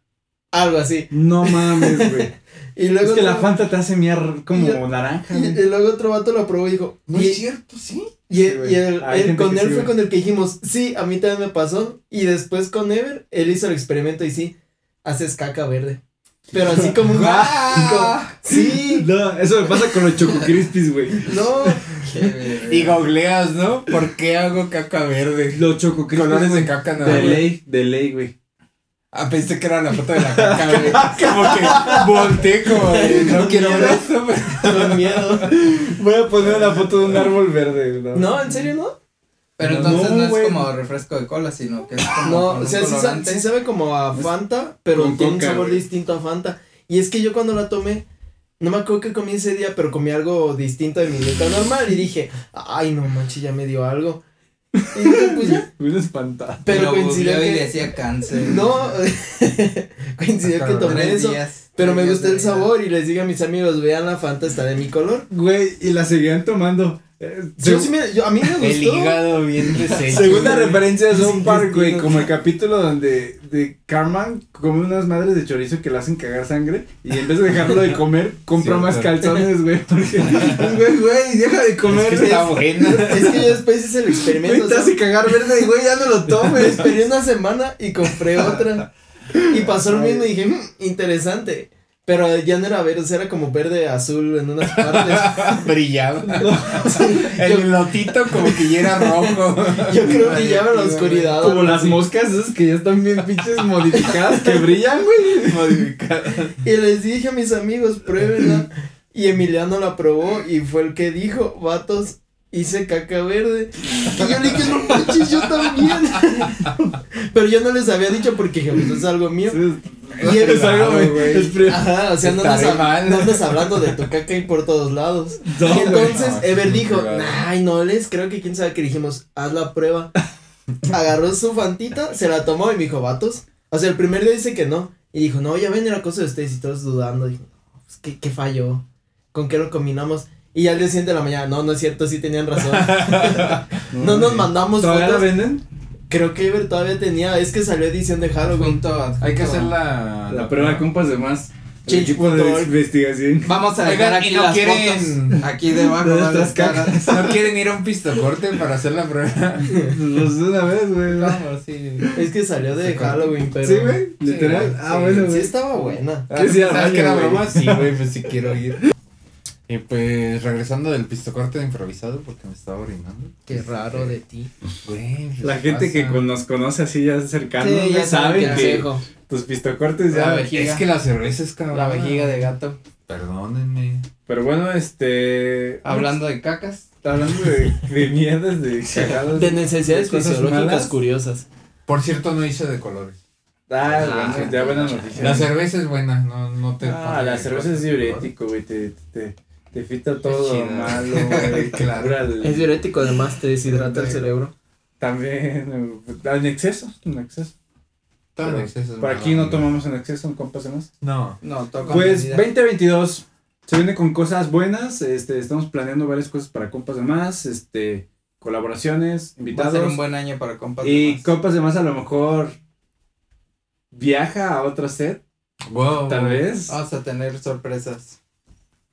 Algo así. No mames, güey. Y luego, es que la Fanta te hace miar como yo- naranja, y, luego otro vato lo probó y dijo, No y, es cierto, sí. y, Sí, el- y con él sí, fue con el que dijimos, sí, a mí también me pasó. Y después con Ever, él hizo el experimento y sí, haces caca verde. Pero así como un... ¡Ah! sí, No, eso me pasa con los Choco Crispies, güey. no. Y googleas, ¿no? ¿Por qué hago caca verde? Los Choco Crispies. Colores de caca, no. De ley, de ley, güey. Ah, pensé que era la foto de la caca, güey. Como que volteé como de, no quiero ver esto, pero... Con miedo. Voy a poner una foto de un árbol verde, ¿no? No, ¿en serio no? Pero No, entonces no, es güey. como refresco de cola, sino que es como No, o sea, sí, sa- sí sabe como a Fanta, pero con tiene un sabor distinto a Fanta. Y es que yo cuando la tomé, no me acuerdo que comí ese día, pero comí algo distinto de mi dieta normal. Y dije, ay, no manches, ya me dio algo. Y dije, pues ya. Me espantado. Pero Lo coincidió googleó y que. decía cáncer. No, coincidió que tomé eso. días, Pero me gustó el sabor y les dije a mis amigos, vean la Fanta, está de mi color. Güey, y la seguían tomando. Eh, Yo sí me, yo- a mí me El gustó. hígado bien deshecho. Segunda referencia Sin South Park, güey, como el capítulo donde de Carmen come unas madres de chorizo que le hacen cagar sangre y en vez de dejarlo de comer, compra más calzones, güey, porque, güey, güey, deja de comer, Es que está buena. Es que yo después hice el güey, experimento. te hace cagar verde y, güey, ya no lo tomes. esperé una semana y compré otra. Y pasó lo mismo y dije, "Mm, interesante. Pero ya no era verde, o sea, era como verde azul en unas partes. Brillaba. El lotito como que ya era rojo. yo creo que brillaba en la oscuridad. Como las así. moscas esas que ya están bien pinches modificadas, que brillan, güey. Modificada. Y les dije a mis amigos, pruébenla. Y Emiliano la probó y fue el que dijo, vatos, hice caca verde. Y yo le dije, no manches, yo también. Pero yo no les había dicho porque dije, pues es algo mío. Y Es algo, güey. Ajá, o sea, no andas, no andas hablando de tu caca y por todos lados. No, y entonces no, Ever dijo, ay, no les creo que quién sabe que dijimos, haz la prueba. Agarró su fantita, se la tomó y me dijo, vatos. O sea, el primer día dice que no. Y dijo, no, ya ven, era cosa de ustedes y todos dudando. Dijo, no, pues, ¿qué, ¿qué falló? ¿Con qué lo combinamos? Y ya al día siguiente de la mañana, no, no es cierto, sí tenían razón. no nos mandamos ¿Todavía la fotos. venden? Creo que Ever todavía tenía, es que salió edición de Halloween. Junto, Hay que junto. hacer la. La prueba de compas de más. El equipo de investigación. Vamos a Oigan, dejar ¿y aquí no las quieren- fotos. Aquí debajo de las caras. ¿No quieren ir a un pistocorte para hacer la prueba? Los de una vez, güey. Vamos, sí. Es que salió de Sí, Halloween, pero. Sí, güey. Literal. Sí, ah, sí, bueno, Sí güey. estaba buena. ¿Qué sí, al ¿Sabes que era güey? broma? Sí, güey, pues sí quiero ir. Y pues regresando del pistocorte de improvisado porque me estaba orinando. Qué raro de ti. Güey, pues, La ¿qué gente que pasa? nos conoce así ya cercano, Sí, ya sabe saben que consejo. tus pistocortes ya. La vejiga. Es que la cerveza es cabrón. La vejiga de gato. Perdónenme. Pero bueno, este. Hablando de cacas. Hablando de, de mierdas, de cagadas. De necesidades de fisiológicas malas. curiosas. Por cierto, no hice de colores. Ah, Ah, bueno, ya buena noticia. La cerveza es buena, no, no te. Ah, la cerveza es diurético, güey. Te, te, te fita todo chida. malo, güey. te Claro. Es diurético, además te deshidrata el cerebro. También, eh, en exceso, en exceso. Todo en exceso Por aquí no tomamos en exceso, en compas demás. No. No, toca Pues medida. 2022 se viene con cosas buenas, este, estamos planeando varias cosas para compas de más, este, colaboraciones, Va a invitados. ser un buen año para compas. y demás. compas de más a lo mejor viaja a otra set, Wow. tal vez. Vamos a tener sorpresas.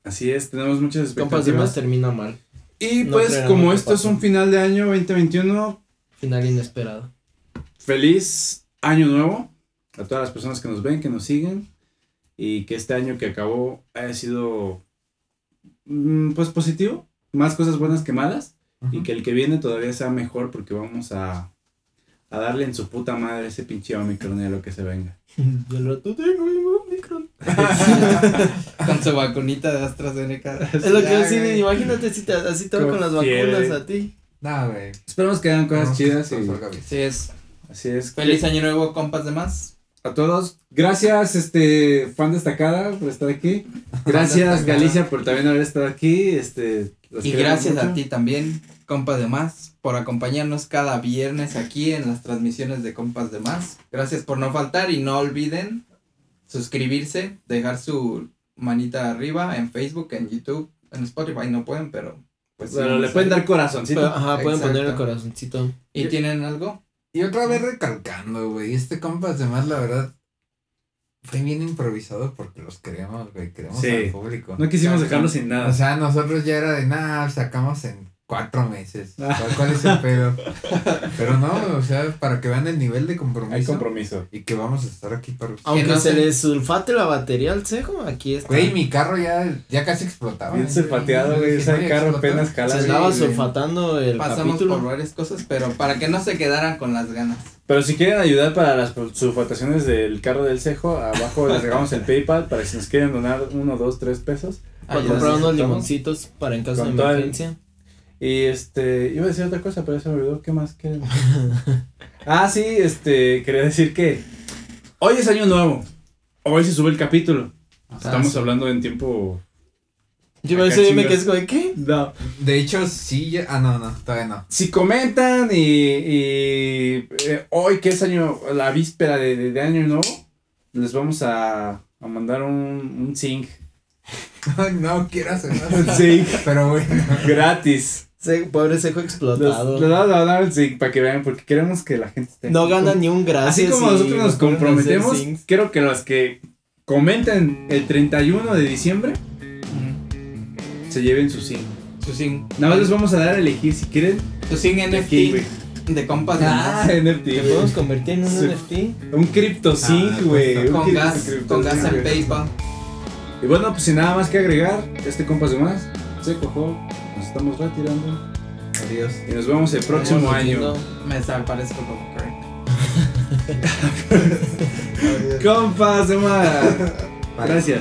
Así es, tenemos muchas Compas de más expectativas. termina mal. Y No pues como lo esto es un final de año 2021, Final inesperado. feliz año nuevo a todas las personas que nos ven, que nos siguen y que este año que acabó haya sido mm, pues positivo, más cosas buenas que malas y que el que viene todavía sea mejor porque vamos a, a darle en su puta madre ese pinche Omicron y a lo que se venga. Del rato tengo. Con su vacunita de AstraZeneca. Es lo que yo sí, imagínate si te, así va Con las vacunas a ti. No, güey. Esperemos que hagan cosas No, chidas todo y salga bien. Sí, es. así es. Feliz año nuevo, compas de más. a todos. Gracias, este, fan destacada por estar aquí. Gracias. Galicia, por también haber estado aquí. Este, los Y gracias a ti también, compas de más, por acompañarnos cada viernes aquí en las transmisiones de compas de más. Gracias por no faltar y no olviden suscribirse, dejar su manita arriba en Facebook, en YouTube, en Spotify no pueden, pero pues sí, Bueno, le pueden dar corazoncito. Pero, ajá, pueden poner el corazoncito. ¿Y tienen algo? Y otra vez recalcando, güey. Este compas de más, la verdad. Fue bien improvisado porque los queremos, güey. Queremos Sí. al público. no quisimos dejarlo sin nada. O sea, nosotros ya era de nada, sacamos en cuatro meses. ¿Cuál, es el pedo? Pero no, o sea, para que vean el nivel de compromiso. Hay compromiso. Y que vamos a estar aquí para ustedes. Aunque no se sé. le sulfate la batería al cejo, aquí está. Güey, mi carro ya, ya casi explotaba. Bien sulfateado, güey. Ese "Voy a carro explotar". apenas jala. se sí. sulfatando el Pasamos capítulo. por varias cosas, pero para que no se quedaran con las ganas. Pero si quieren ayudar para las sulfataciones del carro del cejo, abajo les dejamos el PayPal para que si nos quieren donar uno, dos, tres pesos. Para comprar unos limoncitos para en caso Con de el- emergencia. Y este, iba a decir otra cosa, pero se me olvidó. ¿Qué más quieren? ah, sí, este, quería decir que hoy es año nuevo. Hoy se sube el capítulo. Estamos Ah, sí. hablando en tiempo. Yo me, Acá sé, me chingas. quedé como, ¿de qué? No. De hecho, sí, ya. Ah, no, no, todavía no. Si comentan y, y, eh, hoy que es año, la víspera de, de- de año nuevo, les vamos a, a mandar un, un zinc. Ay, no quiero hacer Un nada. zinc Pero bueno. gratis. Se- pobre cejo explotado. les vamos a dar un zinc para que vean, porque queremos que la gente esté no aquí. gana ni un gracias. Así como nosotros nos comprometemos, quiero que los que comenten el 31 de diciembre se lleven su zinc. Su sin, Nada más les vamos a dar a elegir si quieren. su sin de NFT aquí, güey. de compas de Ah. NFT. ¿Te güey. podemos convertir en un Sí. NFT? Un crypto zinc, Ah, güey. pues, Un Con gas, con gas zinc, en güey. PayPal. Y bueno, pues sin nada más que agregar, este compas de más, se cojó, estamos retirando Adiós. y nos vemos el próximo año. Me parezco como correcto. Compas de más. Gracias.